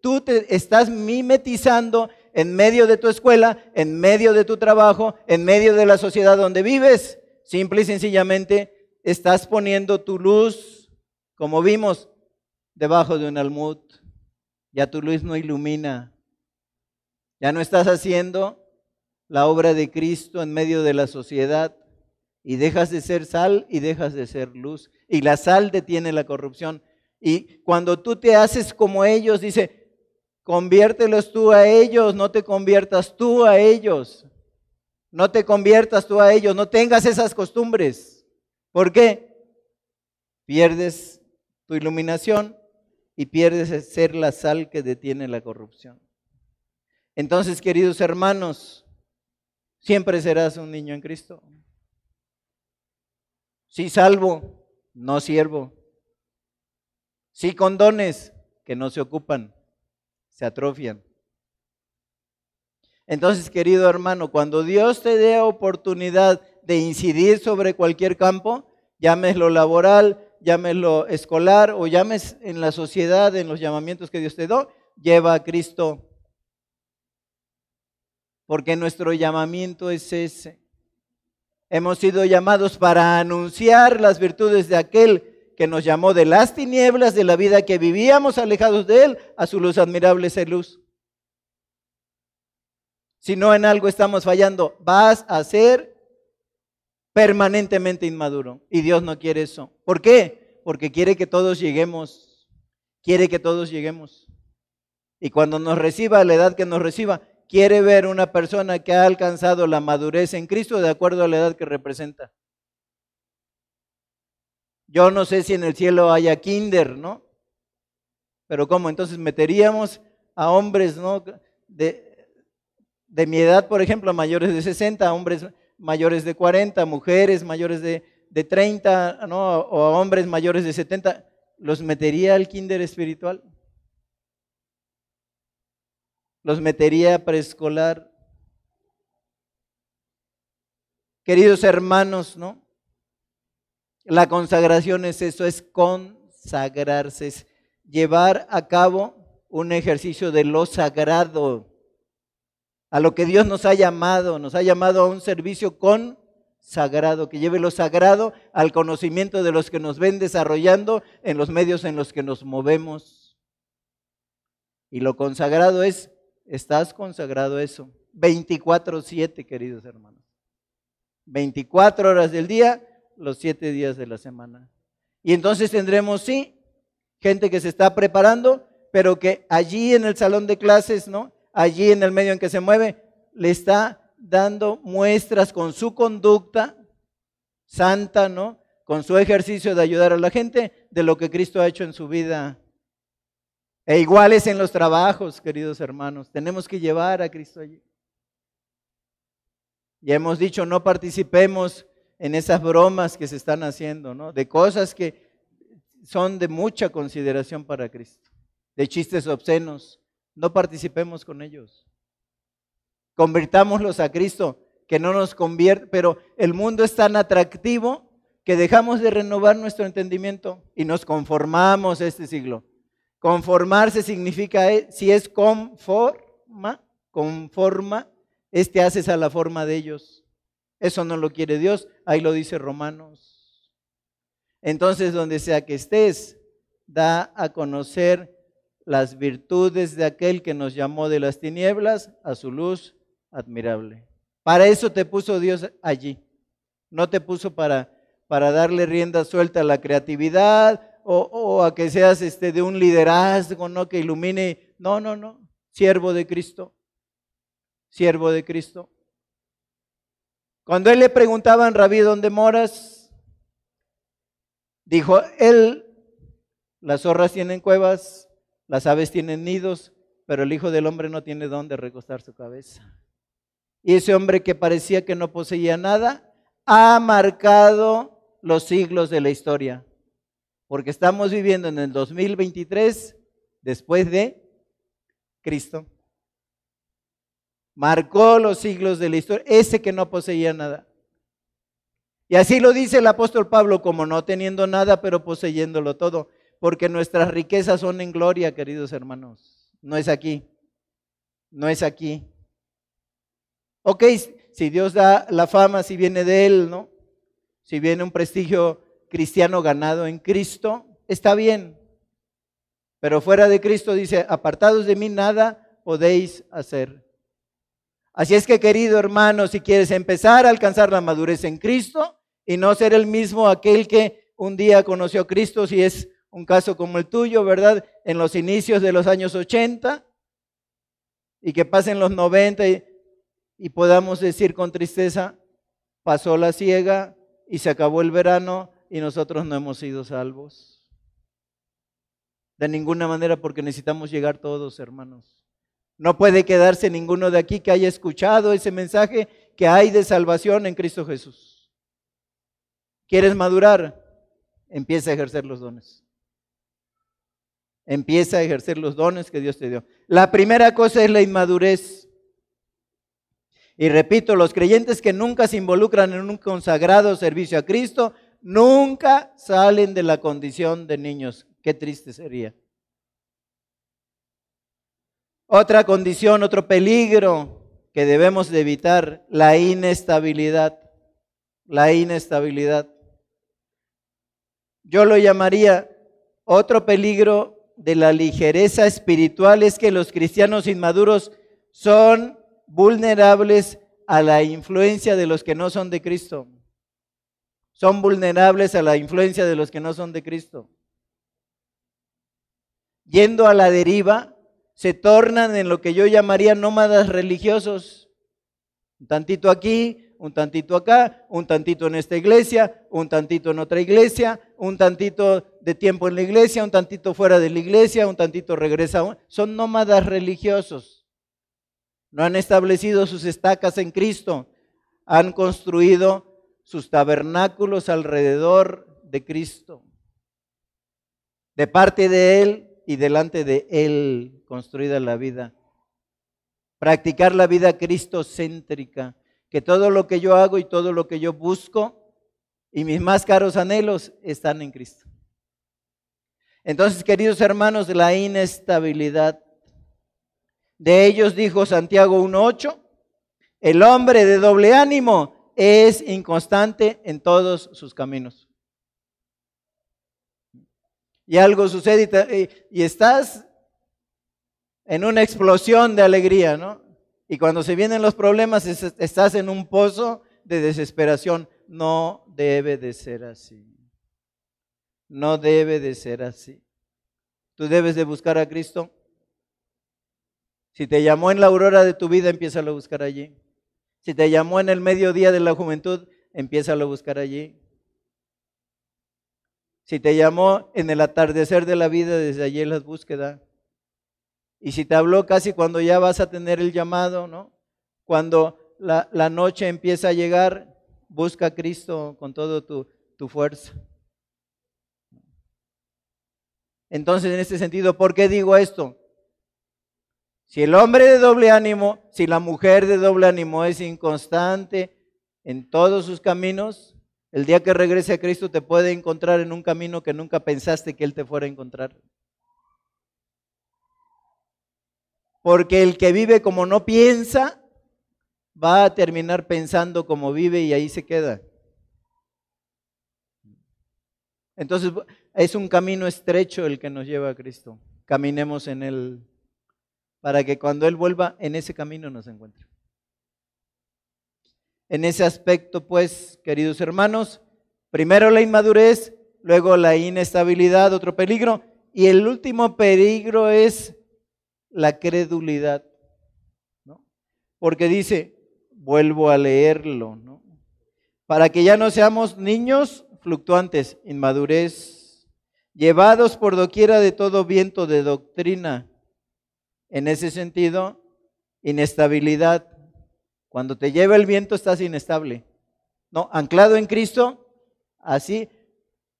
tú te estás mimetizando en medio de tu escuela, en medio de tu trabajo, en medio de la sociedad donde vives, Simple y sencillamente estás poniendo tu luz, como vimos, debajo de un almud. Ya tu luz no ilumina. Ya no estás haciendo la obra de Cristo en medio de la sociedad y dejas de ser sal y dejas de ser luz. Y la sal detiene la corrupción. Y cuando tú te haces como ellos, dice, conviértelos tú a ellos, no te conviertas tú a ellos. No te conviertas tú a ellos, no tengas esas costumbres. ¿Por qué? Pierdes tu iluminación y pierdes ser la sal que detiene la corrupción. Entonces, queridos hermanos, siempre serás un niño en Cristo. Sí salvo, no siervo. Sí con dones que no se ocupan, se atrofian. Entonces, querido hermano, cuando Dios te dé oportunidad de incidir sobre cualquier campo, llámeslo laboral, llámeslo escolar o llames en la sociedad, en los llamamientos que Dios te dio, lleva a Cristo. Porque nuestro llamamiento es ese. Hemos sido llamados para anunciar las virtudes de aquel que nos llamó de las tinieblas de la vida que vivíamos alejados de él a su luz admirable, esa luz si no en algo estamos fallando, vas a ser permanentemente inmaduro. Y Dios no quiere eso. ¿Por qué? Porque quiere que todos lleguemos. Quiere que todos lleguemos. Y cuando nos reciba, la edad que nos reciba, quiere ver una persona que ha alcanzado la madurez en Cristo de acuerdo a la edad que representa. Yo no sé si en el cielo haya kinder, ¿no? Pero ¿cómo? Entonces meteríamos a hombres, ¿no? De, de mi edad, por ejemplo, mayores de 60, hombres mayores de 40, mujeres mayores de, de 30, ¿no? O hombres mayores de 70, ¿los metería al kinder espiritual? ¿Los metería a preescolar? Queridos hermanos, ¿no? La consagración es eso, es consagrarse, es llevar a cabo un ejercicio de lo sagrado, a lo que Dios nos ha llamado, nos ha llamado a un servicio consagrado, que lleve lo sagrado al conocimiento de los que nos ven desarrollando en los medios en los que nos movemos. Y lo consagrado es, estás consagrado eso, 24/7, queridos hermanos. 24 horas del día, los siete días de la semana. Y entonces tendremos, sí, gente que se está preparando, pero que allí en el salón de clases, ¿no? Allí en el medio en que se mueve, le está dando muestras con su conducta santa, ¿no? Con su ejercicio de ayudar a la gente de lo que Cristo ha hecho en su vida. E iguales en los trabajos, queridos hermanos. Tenemos que llevar a Cristo allí. Ya hemos dicho, no participemos en esas bromas que se están haciendo, ¿no? De cosas que son de mucha consideración para Cristo, de chistes obscenos. No participemos con ellos. Convirtámoslos a Cristo, que no nos convierte, pero el mundo es tan atractivo que dejamos de renovar nuestro entendimiento y nos conformamos a este siglo. Conformarse significa, eh, si es conforma, conforma, este haces a la forma de ellos. Eso no lo quiere Dios, ahí lo dice Romanos. Entonces, donde sea que estés, da a conocer las virtudes de aquel que nos llamó de las tinieblas a su luz admirable. Para eso te puso Dios allí. No te puso para, para darle rienda suelta a la creatividad o, o, a que seas este, de un liderazgo, ¿no? Que ilumine. No, no, no. Siervo de Cristo. Siervo de Cristo. Cuando él le preguntaban, Rabí, ¿dónde moras? Dijo, él, las zorras tienen cuevas, las aves tienen nidos, pero el Hijo del Hombre no tiene dónde recostar su cabeza. Y ese hombre que parecía que no poseía nada, ha marcado los siglos de la historia. Porque estamos viviendo en el 2023 después de Cristo marcó los siglos de la historia, ese que no poseía nada. Y así lo dice el apóstol Pablo, como no teniendo nada, pero poseyéndolo todo, porque nuestras riquezas son en gloria, queridos hermanos. No es aquí, no es aquí. Ok, si Dios da la fama, si viene de Él, ¿no? Si viene un prestigio cristiano ganado en Cristo, está bien. Pero fuera de Cristo dice, apartados de mí nada podéis hacer. Así es que, querido hermano, si quieres empezar a alcanzar la madurez en Cristo y no ser el mismo aquel que un día conoció a Cristo, si es un caso como el tuyo, ¿verdad? En los inicios de los años 80 y que pasen los 90 y, podamos decir con tristeza, pasó la ciega y se acabó el verano y nosotros no hemos sido salvos. De ninguna manera porque necesitamos llegar todos, hermanos. No puede quedarse ninguno de aquí que haya escuchado ese mensaje que hay de salvación en Cristo Jesús. ¿Quieres madurar? Empieza a ejercer los dones. Empieza a ejercer los dones que Dios te dio. La primera cosa es la inmadurez. Y repito, los creyentes que nunca se involucran en un consagrado servicio a Cristo, nunca salen de la condición de niños. Qué triste sería. Otra condición, otro peligro que debemos de evitar, la inestabilidad. La inestabilidad. Yo lo llamaría otro peligro de la ligereza espiritual es que los cristianos inmaduros son vulnerables a la influencia de los que no son de Cristo. son vulnerables a la influencia de los que no son de Cristo. Yendo a la deriva, se tornan en lo que yo llamaría nómadas religiosos. Un tantito aquí, un tantito acá, un tantito en esta iglesia, un tantito en otra iglesia, un tantito de tiempo en la iglesia, un tantito fuera de la iglesia, un tantito regresa. Son nómadas religiosos. No han establecido sus estacas en Cristo, han construido sus tabernáculos alrededor de Cristo. De parte de Él y delante de Él construida la vida. Practicar la vida cristocéntrica, que todo lo que yo hago y todo lo que yo busco y mis más caros anhelos están en Cristo. Entonces, queridos hermanos, la inestabilidad. De ellos dijo Santiago 1.8, el hombre de doble ánimo es inconstante en todos sus caminos. Y algo sucede y, estás en una explosión de alegría, ¿no? Y cuando se vienen los problemas estás en un pozo de desesperación. No debe de ser así. No debe de ser así. Tú debes de buscar a Cristo. Si te llamó en la aurora de tu vida, empieza a buscar allí. Si te llamó en el mediodía de la juventud, empieza a buscar allí. Si te llamó en el atardecer de la vida, desde allí las búsquedas. Y si te habló casi cuando ya vas a tener el llamado, ¿no? Cuando la, noche empieza a llegar, busca a Cristo con toda tu, tu fuerza. Entonces, en este sentido, ¿por qué digo esto? Si el hombre de doble ánimo, si la mujer de doble ánimo es inconstante en todos sus caminos, el día que regrese a Cristo te puede encontrar en un camino que nunca pensaste que Él te fuera a encontrar. Porque el que vive como no piensa, va a terminar pensando como vive y ahí se queda. Entonces es un camino estrecho el que nos lleva a Cristo. Caminemos en él para que cuando Él vuelva en ese camino nos encuentre. En ese aspecto, pues, queridos hermanos, primero la inmadurez, luego la inestabilidad, otro peligro, y el último peligro es la credulidad, ¿no? Porque dice, vuelvo a leerlo, ¿no? Para que ya no seamos niños fluctuantes, inmadurez, llevados por doquiera de todo viento de doctrina en ese sentido, inestabilidad. Cuando te lleva el viento estás inestable. No, anclado en Cristo, así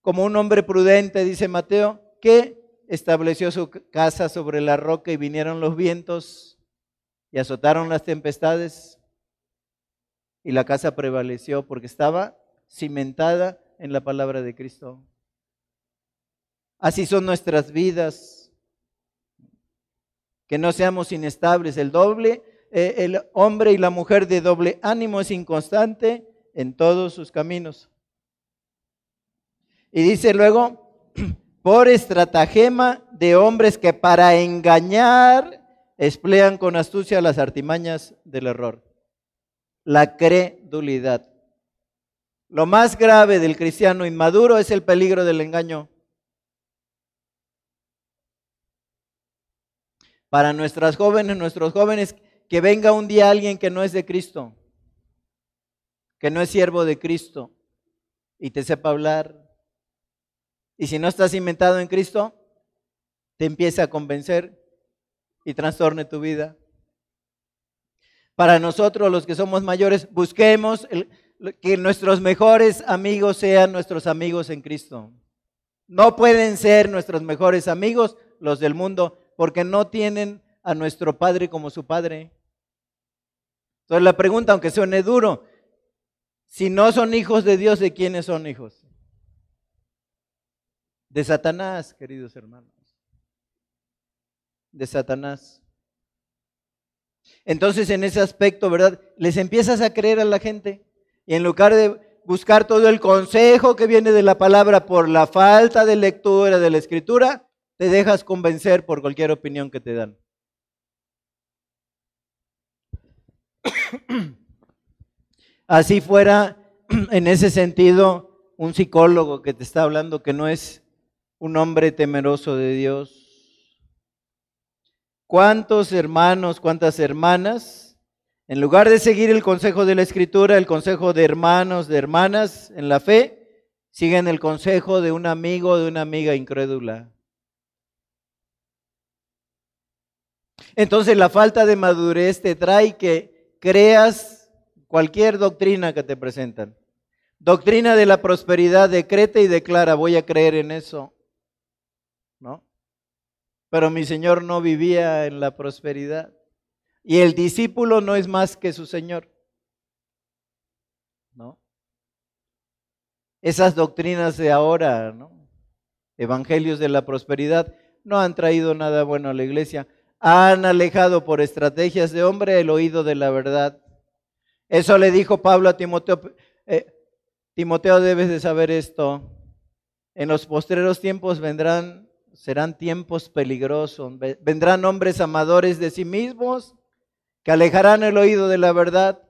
como un hombre prudente, dice Mateo, que estableció su casa sobre la roca y vinieron los vientos y azotaron las tempestades y la casa prevaleció porque estaba cimentada en la palabra de Cristo. Así son nuestras vidas que no seamos inestables. El doble, eh, el hombre y la mujer de doble ánimo es inconstante en todos sus caminos. Y dice luego, por estratagema de hombres que para engañar emplean con astucia las artimañas del error. La credulidad. Lo más grave del cristiano inmaduro es el peligro del engaño. para nuestras jóvenes, nuestros jóvenes, que venga un día alguien que no es de Cristo, que no es siervo de Cristo y te sepa hablar. Y si no estás inventado en Cristo, te empieza a convencer y trastorne tu vida. Para nosotros, los que somos mayores, busquemos que nuestros mejores amigos sean nuestros amigos en Cristo. No pueden ser nuestros mejores amigos los del mundo, porque no tienen a nuestro Padre como su Padre. Entonces la pregunta, aunque suene duro, si no son hijos de Dios, ¿de quiénes son hijos? De Satanás, queridos hermanos. De Satanás. Entonces en ese aspecto, ¿verdad? Les empiezas a creer a la gente y en lugar de buscar todo el consejo que viene de la palabra por la falta de lectura de la escritura, te dejas convencer por cualquier opinión que te dan. Así fuera, en ese sentido, un psicólogo que te está hablando que no es un hombre temeroso de Dios. ¿Cuántos hermanos, cuántas hermanas, en lugar de seguir el consejo de la Escritura, el consejo de hermanos, de hermanas en la fe, siguen el consejo de un amigo, de una amiga incrédula? Entonces la falta de madurez te trae que creas cualquier doctrina que te presentan. Doctrina de la prosperidad decreta y declara, voy a creer en eso. ¿No? Pero mi Señor no vivía en la prosperidad. Y el discípulo no es más que su Señor. ¿No? Esas doctrinas de ahora. Evangelios de la prosperidad, no han traído nada bueno a la iglesia han alejado por estrategias de hombre el oído de la verdad. Eso le dijo Pablo a Timoteo. Eh, Timoteo, debes de saber esto. En los postreros tiempos vendrán, serán tiempos peligrosos. Vendrán hombres amadores de sí mismos que alejarán el oído de la verdad,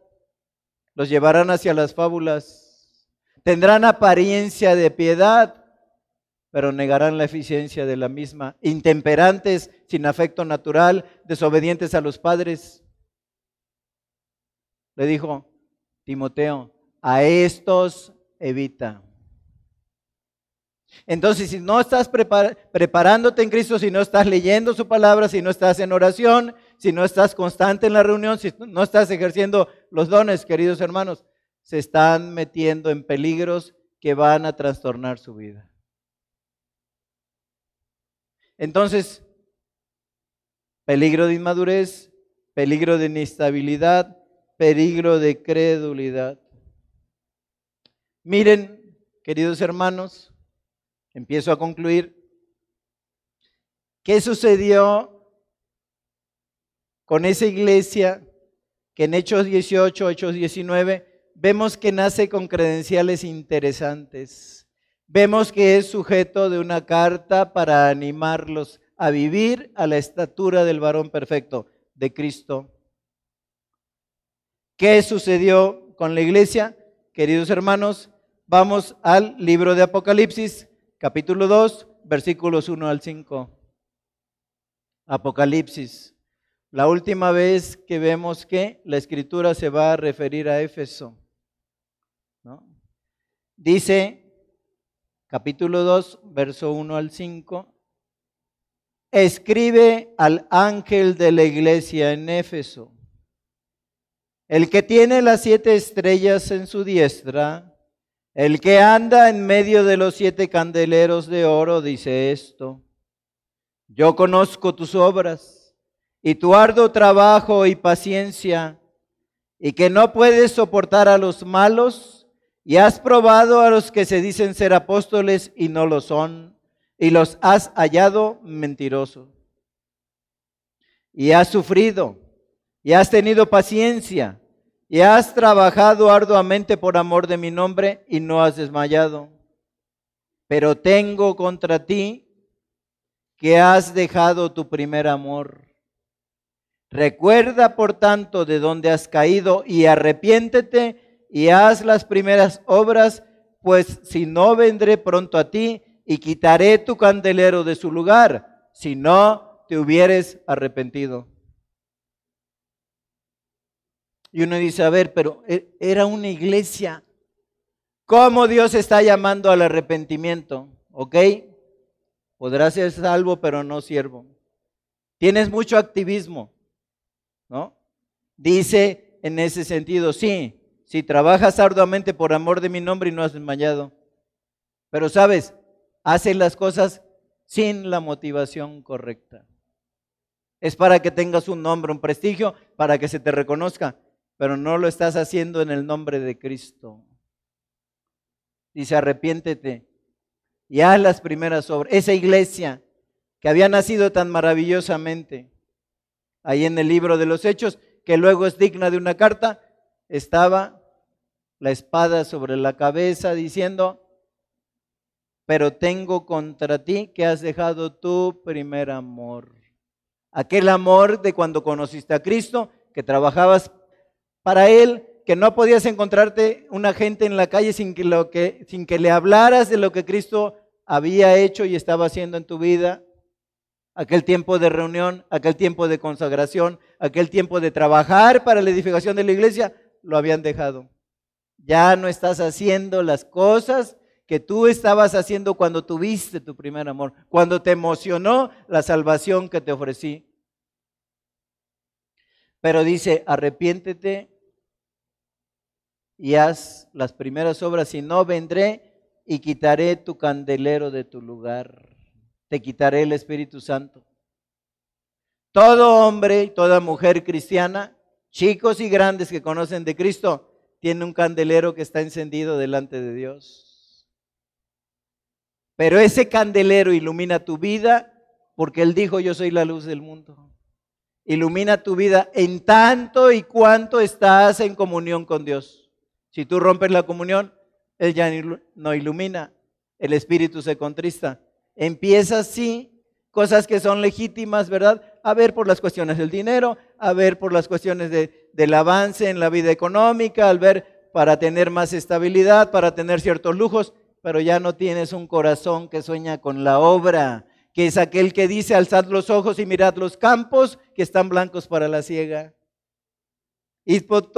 los llevarán hacia las fábulas. Tendrán apariencia de piedad, pero negarán la eficiencia de la misma. Intemperantes, sin afecto natural, desobedientes a los padres. Le dijo Timoteo, a estos evita. Entonces, si no estás preparándote en Cristo, si no estás leyendo su palabra, si no estás en oración, si no estás constante en la reunión, si no estás ejerciendo los dones, queridos hermanos, se están metiendo en peligros que van a trastornar su vida. Entonces, peligro de inmadurez, peligro de inestabilidad, peligro de credulidad. Miren, queridos hermanos, empiezo a concluir. ¿Qué sucedió con esa iglesia que en Hechos 18, Hechos 19, vemos que nace con credenciales interesantes? Vemos que es sujeto de una carta para animarlos a vivir a la estatura del varón perfecto de Cristo. ¿Qué sucedió con la iglesia? Queridos hermanos, vamos al libro de Apocalipsis, capítulo 2, versículos 1 al 5. Apocalipsis. La última vez que vemos que la escritura se va a referir a Éfeso. Dice capítulo 2, verso 1 al 5, escribe al ángel de la iglesia en Éfeso, el que tiene las siete estrellas en su diestra, el que anda en medio de los siete candeleros de oro, dice esto, yo conozco tus obras y tu arduo trabajo y paciencia, y que no puedes soportar a los malos y has probado a los que se dicen ser apóstoles y no lo son, y los has hallado mentirosos. Y has sufrido, y has tenido paciencia, y has trabajado arduamente por amor de mi nombre, y no has desmayado. Pero tengo contra ti que has dejado tu primer amor. Recuerda, por tanto, de dónde has caído y arrepiéntete y haz las primeras obras, pues si no vendré pronto a ti y quitaré tu candelero de su lugar, si no te hubieres arrepentido. Y uno dice, a ver, pero e, era una iglesia. ¿Cómo Dios está llamando al arrepentimiento? ¿Ok? Podrás ser salvo, pero no siervo. Tienes mucho activismo, ¿no? Dice en ese sentido, sí, si trabajas arduamente por amor de mi nombre y no has desmayado. Pero sabes, haces las cosas sin la motivación correcta. Es para que tengas un nombre, un prestigio, para que se te reconozca, pero no lo estás haciendo en el nombre de Cristo. Dice, arrepiéntete y haz las primeras obras. Esa iglesia que había nacido tan maravillosamente, ahí en el libro de los Hechos, que luego es digna de una carta, estaba la espada sobre la cabeza diciendo, pero tengo contra ti que has dejado tu primer amor. Aquel amor de cuando conociste a Cristo, que trabajabas para Él, que no podías encontrarte una gente en la calle sin que, le hablaras de lo que Cristo había hecho y estaba haciendo en tu vida. Aquel tiempo de reunión, aquel tiempo de consagración, aquel tiempo de trabajar para la edificación de la iglesia, lo habían dejado. Ya no estás haciendo las cosas que tú estabas haciendo cuando tuviste tu primer amor, cuando te emocionó la salvación que te ofrecí. Pero dice, arrepiéntete y haz las primeras obras, si no vendré y quitaré tu candelero de tu lugar, te quitaré el Espíritu Santo. Todo hombre y toda mujer cristiana, chicos y grandes que conocen de Cristo, tiene un candelero que está encendido delante de Dios. Pero ese candelero ilumina tu vida porque Él dijo, yo soy la luz del mundo. Ilumina tu vida en tanto y cuanto estás en comunión con Dios. Si tú rompes la comunión, Él ya no ilumina, el Espíritu se contrista. Empieza así cosas que son legítimas, ¿verdad? A ver por las cuestiones del dinero, a ver por las cuestiones del avance en la vida económica, al ver para tener más estabilidad, para tener ciertos lujos pero ya no tienes un corazón que sueña con la obra, que es aquel que dice, alzad los ojos y mirad los campos que están blancos para la siega. Id por,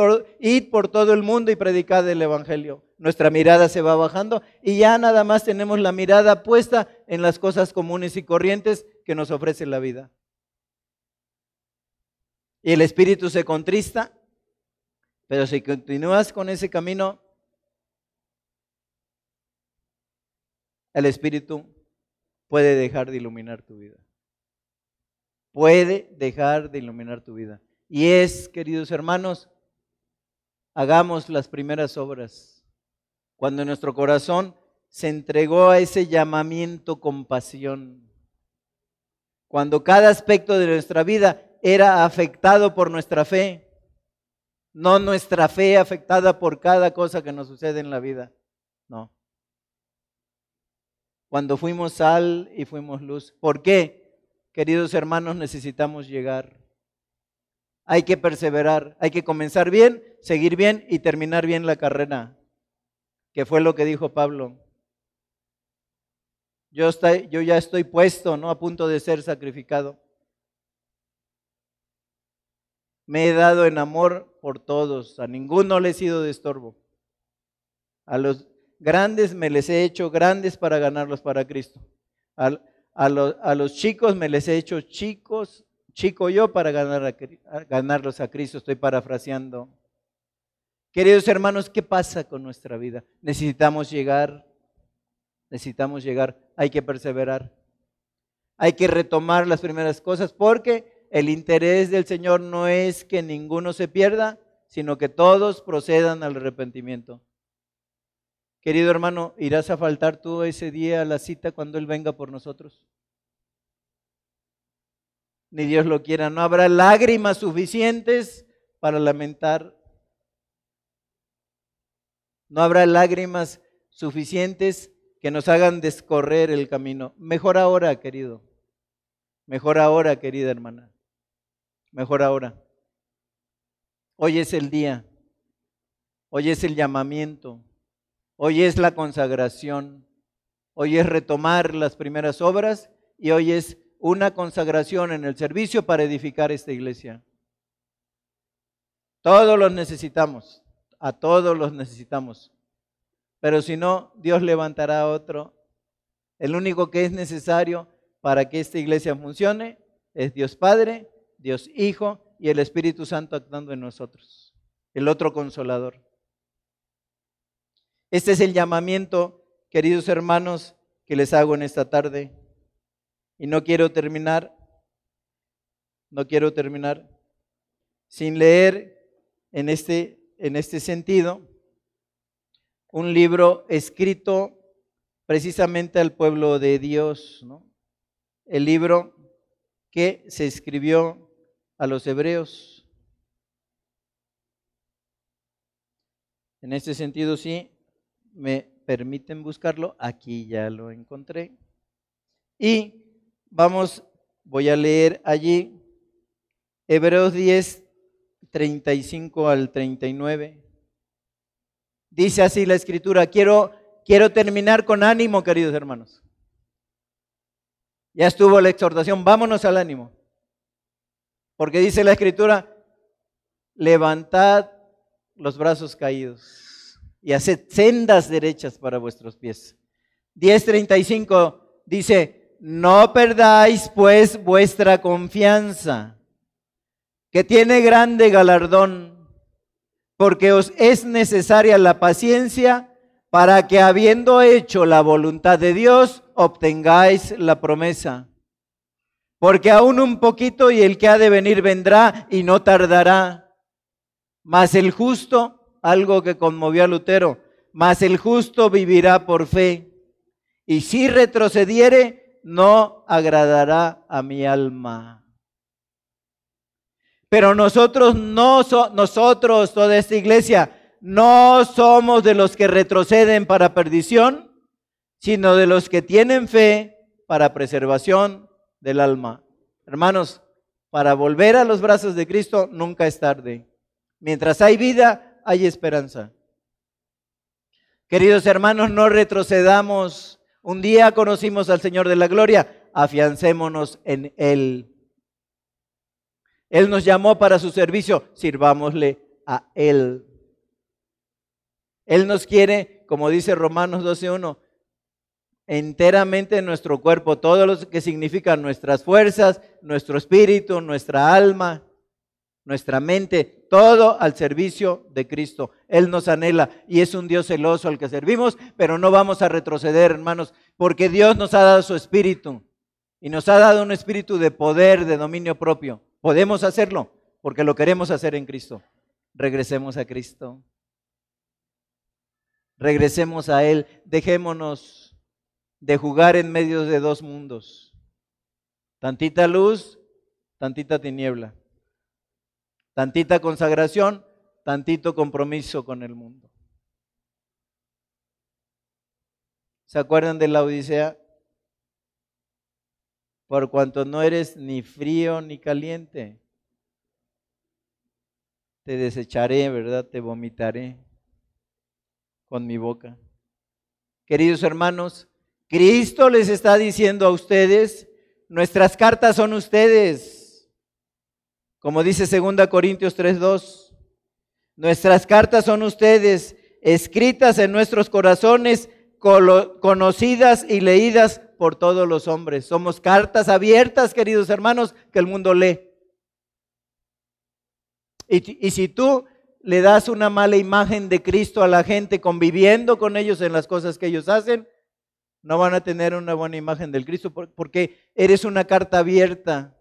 por todo el mundo y predicad el Evangelio. Nuestra mirada se va bajando y ya nada más tenemos la mirada puesta en las cosas comunes y corrientes que nos ofrece la vida. Y el espíritu se contrista, pero si continúas con ese camino, el Espíritu puede dejar de iluminar tu vida. Puede dejar de iluminar tu vida. Y es, queridos hermanos, hagamos las primeras obras. Cuando nuestro corazón se entregó a ese llamamiento con pasión. Cuando cada aspecto de nuestra vida era afectado por nuestra fe. No nuestra fe afectada por cada cosa que nos sucede en la vida. No cuando fuimos sal y fuimos luz. ¿Por qué? Queridos hermanos, necesitamos llegar. Hay que perseverar, hay que comenzar bien, seguir bien y terminar bien la carrera, que fue lo que dijo Pablo. Yo, ya estoy puesto, ¿no? A punto de ser sacrificado. Me he dado en amor por todos, a ninguno le he sido de estorbo. A los, grandes me les he hecho grandes para ganarlos para Cristo. A, a, los chicos me les he hecho chicos, chico yo para ganar ganarlos a Cristo. Estoy parafraseando. Queridos hermanos, ¿qué pasa con nuestra vida? Necesitamos llegar, necesitamos llegar, hay que perseverar. Hay que retomar las primeras cosas porque el interés del Señor no es que ninguno se pierda, sino que todos procedan al arrepentimiento. Querido hermano, ¿irás a faltar tú ese día a la cita cuando Él venga por nosotros? Ni Dios lo quiera, no habrá lágrimas suficientes para lamentar. No habrá lágrimas suficientes que nos hagan descorrer el camino. Mejor ahora, querido. Mejor ahora, querida hermana. Mejor ahora. Hoy es el día. Hoy es el llamamiento. Hoy es la consagración, hoy es retomar las primeras obras y hoy es una consagración en el servicio para edificar esta iglesia. Todos los necesitamos, a todos los necesitamos. Pero si no, Dios levantará otro. El único que es necesario para que esta iglesia funcione es Dios Padre, Dios Hijo y el Espíritu Santo actuando en nosotros. El otro consolador. Este es el llamamiento, queridos hermanos, que les hago en esta tarde. Y no quiero terminar, no quiero terminar sin leer en este, en este sentido un libro escrito precisamente al pueblo de Dios, el libro que se escribió a los hebreos. En este sentido, sí, me permiten buscarlo, aquí ya lo encontré. Y vamos, voy a leer allí Hebreos 10, 35 al 39. Dice así la escritura. Quiero, quiero terminar con ánimo, queridos hermanos. Ya estuvo la exhortación, vámonos al ánimo. Porque dice la escritura, levantad los brazos caídos y haced sendas derechas para vuestros pies. 10.35 dice, no perdáis pues vuestra confianza, que tiene grande galardón, porque os es necesaria la paciencia para que habiendo hecho la voluntad de Dios, obtengáis la promesa. Porque aún un poquito y el que ha de venir vendrá y no tardará. Mas el justo, algo que conmovió a Lutero, mas el justo vivirá por fe. Y si retrocediere, no agradará a mi alma. Pero nosotros no somos, nosotros, toda esta iglesia, no somos de los que retroceden para perdición, sino de los que tienen fe para preservación del alma. Hermanos, para volver a los brazos de Cristo nunca es tarde. Mientras hay vida, hay esperanza. Queridos hermanos, no retrocedamos. Un día conocimos al Señor de la Gloria, afiancémonos en Él. Él nos llamó para su servicio, sirvámosle a Él. Él nos quiere, como dice Romanos 12.1, enteramente nuestro cuerpo, todo lo que significa nuestras fuerzas, nuestro espíritu, nuestra alma, nuestra mente, todo al servicio de Cristo. Él nos anhela y es un Dios celoso al que servimos, pero no vamos a retroceder, hermanos, porque Dios nos ha dado su espíritu y nos ha dado un espíritu de poder, de dominio propio. Podemos hacerlo porque lo queremos hacer en Cristo. Regresemos a Cristo. Regresemos a Él. Dejémonos de jugar en medio de dos mundos. Tantita luz, tantita tiniebla. Tantita consagración, tantito compromiso con el mundo. ¿Se acuerdan de la Odisea? Por cuanto no eres ni frío ni caliente, te desecharé, ¿verdad? Te vomitaré con mi boca. Queridos hermanos, Cristo les está diciendo a ustedes, nuestras cartas son ustedes. Como dice 2 Corintios 3:2, nuestras cartas son ustedes, escritas en nuestros corazones, conocidas y leídas por todos los hombres. Somos cartas abiertas, queridos hermanos, que el mundo lee. Y, y si tú le das una mala imagen de Cristo a la gente conviviendo con ellos en las cosas que ellos hacen, no van a tener una buena imagen del Cristo porque eres una carta abierta,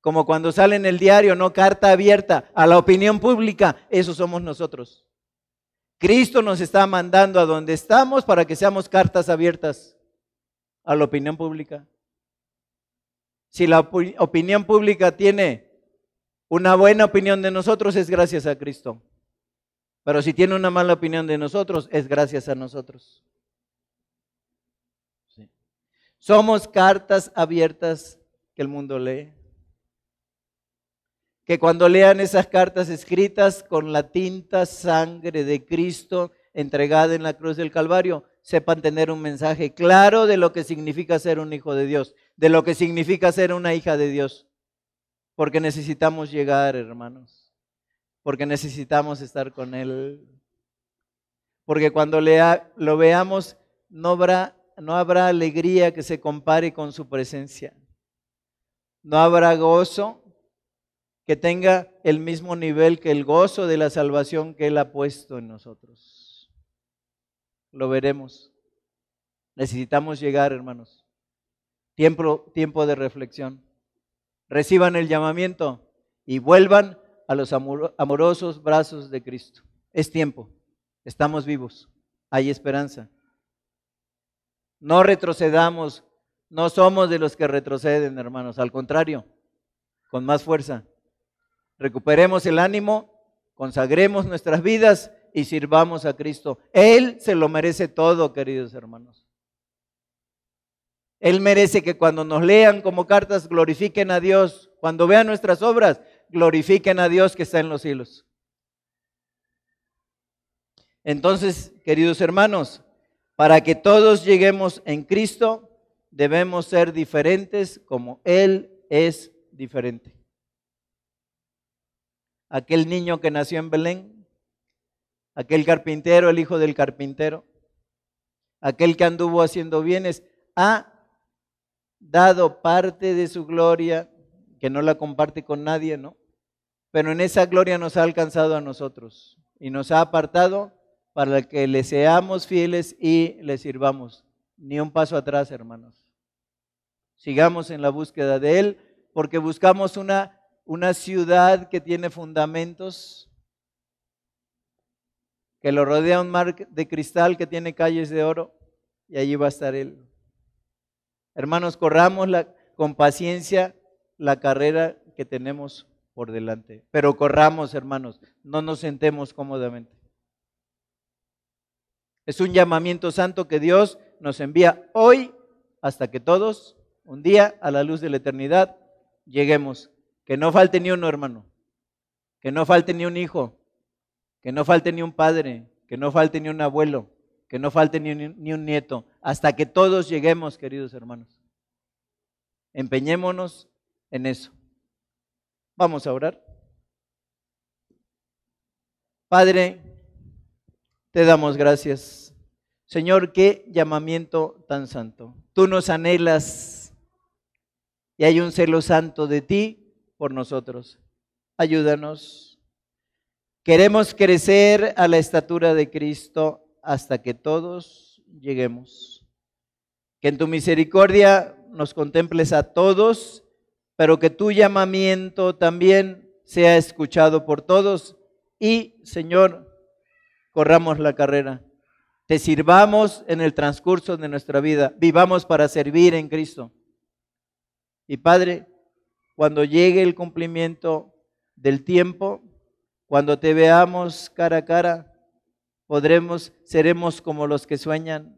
como cuando sale en el diario, no carta abierta a la opinión pública, eso somos nosotros. Cristo nos está mandando a donde estamos para que seamos cartas abiertas a la opinión pública. Si la opinión pública tiene una buena opinión de nosotros, es gracias a Cristo. Pero si tiene una mala opinión de nosotros, es gracias a nosotros. Somos cartas abiertas que el mundo lee. Que cuando lean esas cartas escritas con la tinta sangre de Cristo entregada en la cruz del Calvario, sepan tener un mensaje claro de lo que significa ser un hijo de Dios, de lo que significa ser una hija de Dios. Porque necesitamos llegar, hermanos. Porque necesitamos estar con Él. Porque cuando lo veamos, no habrá alegría que se compare con su presencia. No habrá gozo que tenga el mismo nivel que el gozo de la salvación que Él ha puesto en nosotros. Lo veremos. Necesitamos llegar, hermanos. Tiempo, tiempo de reflexión. Reciban el llamamiento y vuelvan a los amorosos brazos de Cristo. Es tiempo. Estamos vivos. Hay esperanza. No retrocedamos, no somos de los que retroceden, hermanos, al contrario, con más fuerza. Recuperemos el ánimo, consagremos nuestras vidas y sirvamos a Cristo. Él se lo merece todo, queridos hermanos. Él merece que cuando nos lean como cartas glorifiquen a Dios. Cuando vean nuestras obras, glorifiquen a Dios que está en los cielos. Entonces, queridos hermanos, para que todos lleguemos en Cristo, debemos ser diferentes como Él es diferente. Aquel niño que nació en Belén, aquel carpintero, el hijo del carpintero, aquel que anduvo haciendo bienes, ha dado parte de su gloria, que no la comparte con nadie, ¿no? Pero en esa gloria nos ha alcanzado a nosotros y nos ha apartado para que le seamos fieles y le sirvamos. Ni un paso atrás, hermanos. Sigamos en la búsqueda de Él, porque buscamos una, una ciudad que tiene fundamentos, que lo rodea un mar de cristal que tiene calles de oro, y allí va a estar Él. Hermanos, corramos la, con paciencia la carrera que tenemos por delante. Pero corramos, hermanos, no nos sentemos cómodamente. Es un llamamiento santo que Dios nos envía hoy hasta que todos, un día, a la luz de la eternidad, lleguemos. Que no falte ni uno, hermano. Que no falte ni un hijo. Que no falte ni un padre. Que no falte ni un abuelo. Que no falte ni un, ni un nieto. Hasta que todos lleguemos, queridos hermanos. Empeñémonos en eso. Vamos a orar. Padre, te damos gracias. Señor, qué llamamiento tan santo. Tú nos anhelas y hay un celo santo de ti por nosotros. Ayúdanos. Queremos crecer a la estatura de Cristo hasta que todos lleguemos. Que en tu misericordia nos contemples a todos pero que tu llamamiento también sea escuchado por todos y, Señor, corramos la carrera. Te sirvamos en el transcurso de nuestra vida. Vivamos para servir en Cristo. Y Padre, cuando llegue el cumplimiento del tiempo, cuando te veamos cara a cara, podremos, seremos como los que sueñan.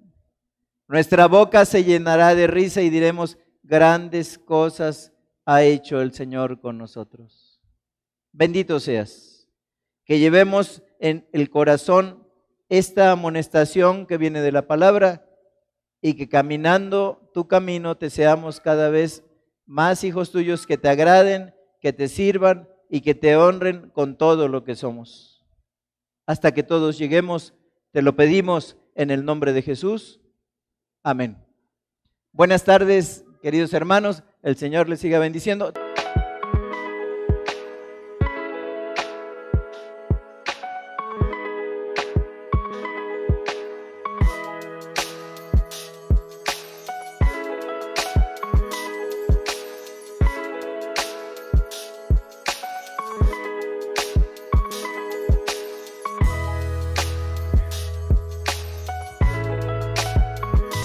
Nuestra boca se llenará de risa y diremos grandes cosas ha hecho el Señor con nosotros. Bendito seas. Que llevemos en el corazón esta amonestación que viene de la palabra y que caminando tu camino te seamos cada vez más hijos tuyos que te agraden, que te sirvan y que te honren con todo lo que somos. Hasta que todos lleguemos, te lo pedimos en el nombre de Jesús. Amén. Buenas tardes, queridos hermanos. El Señor les siga bendiciendo.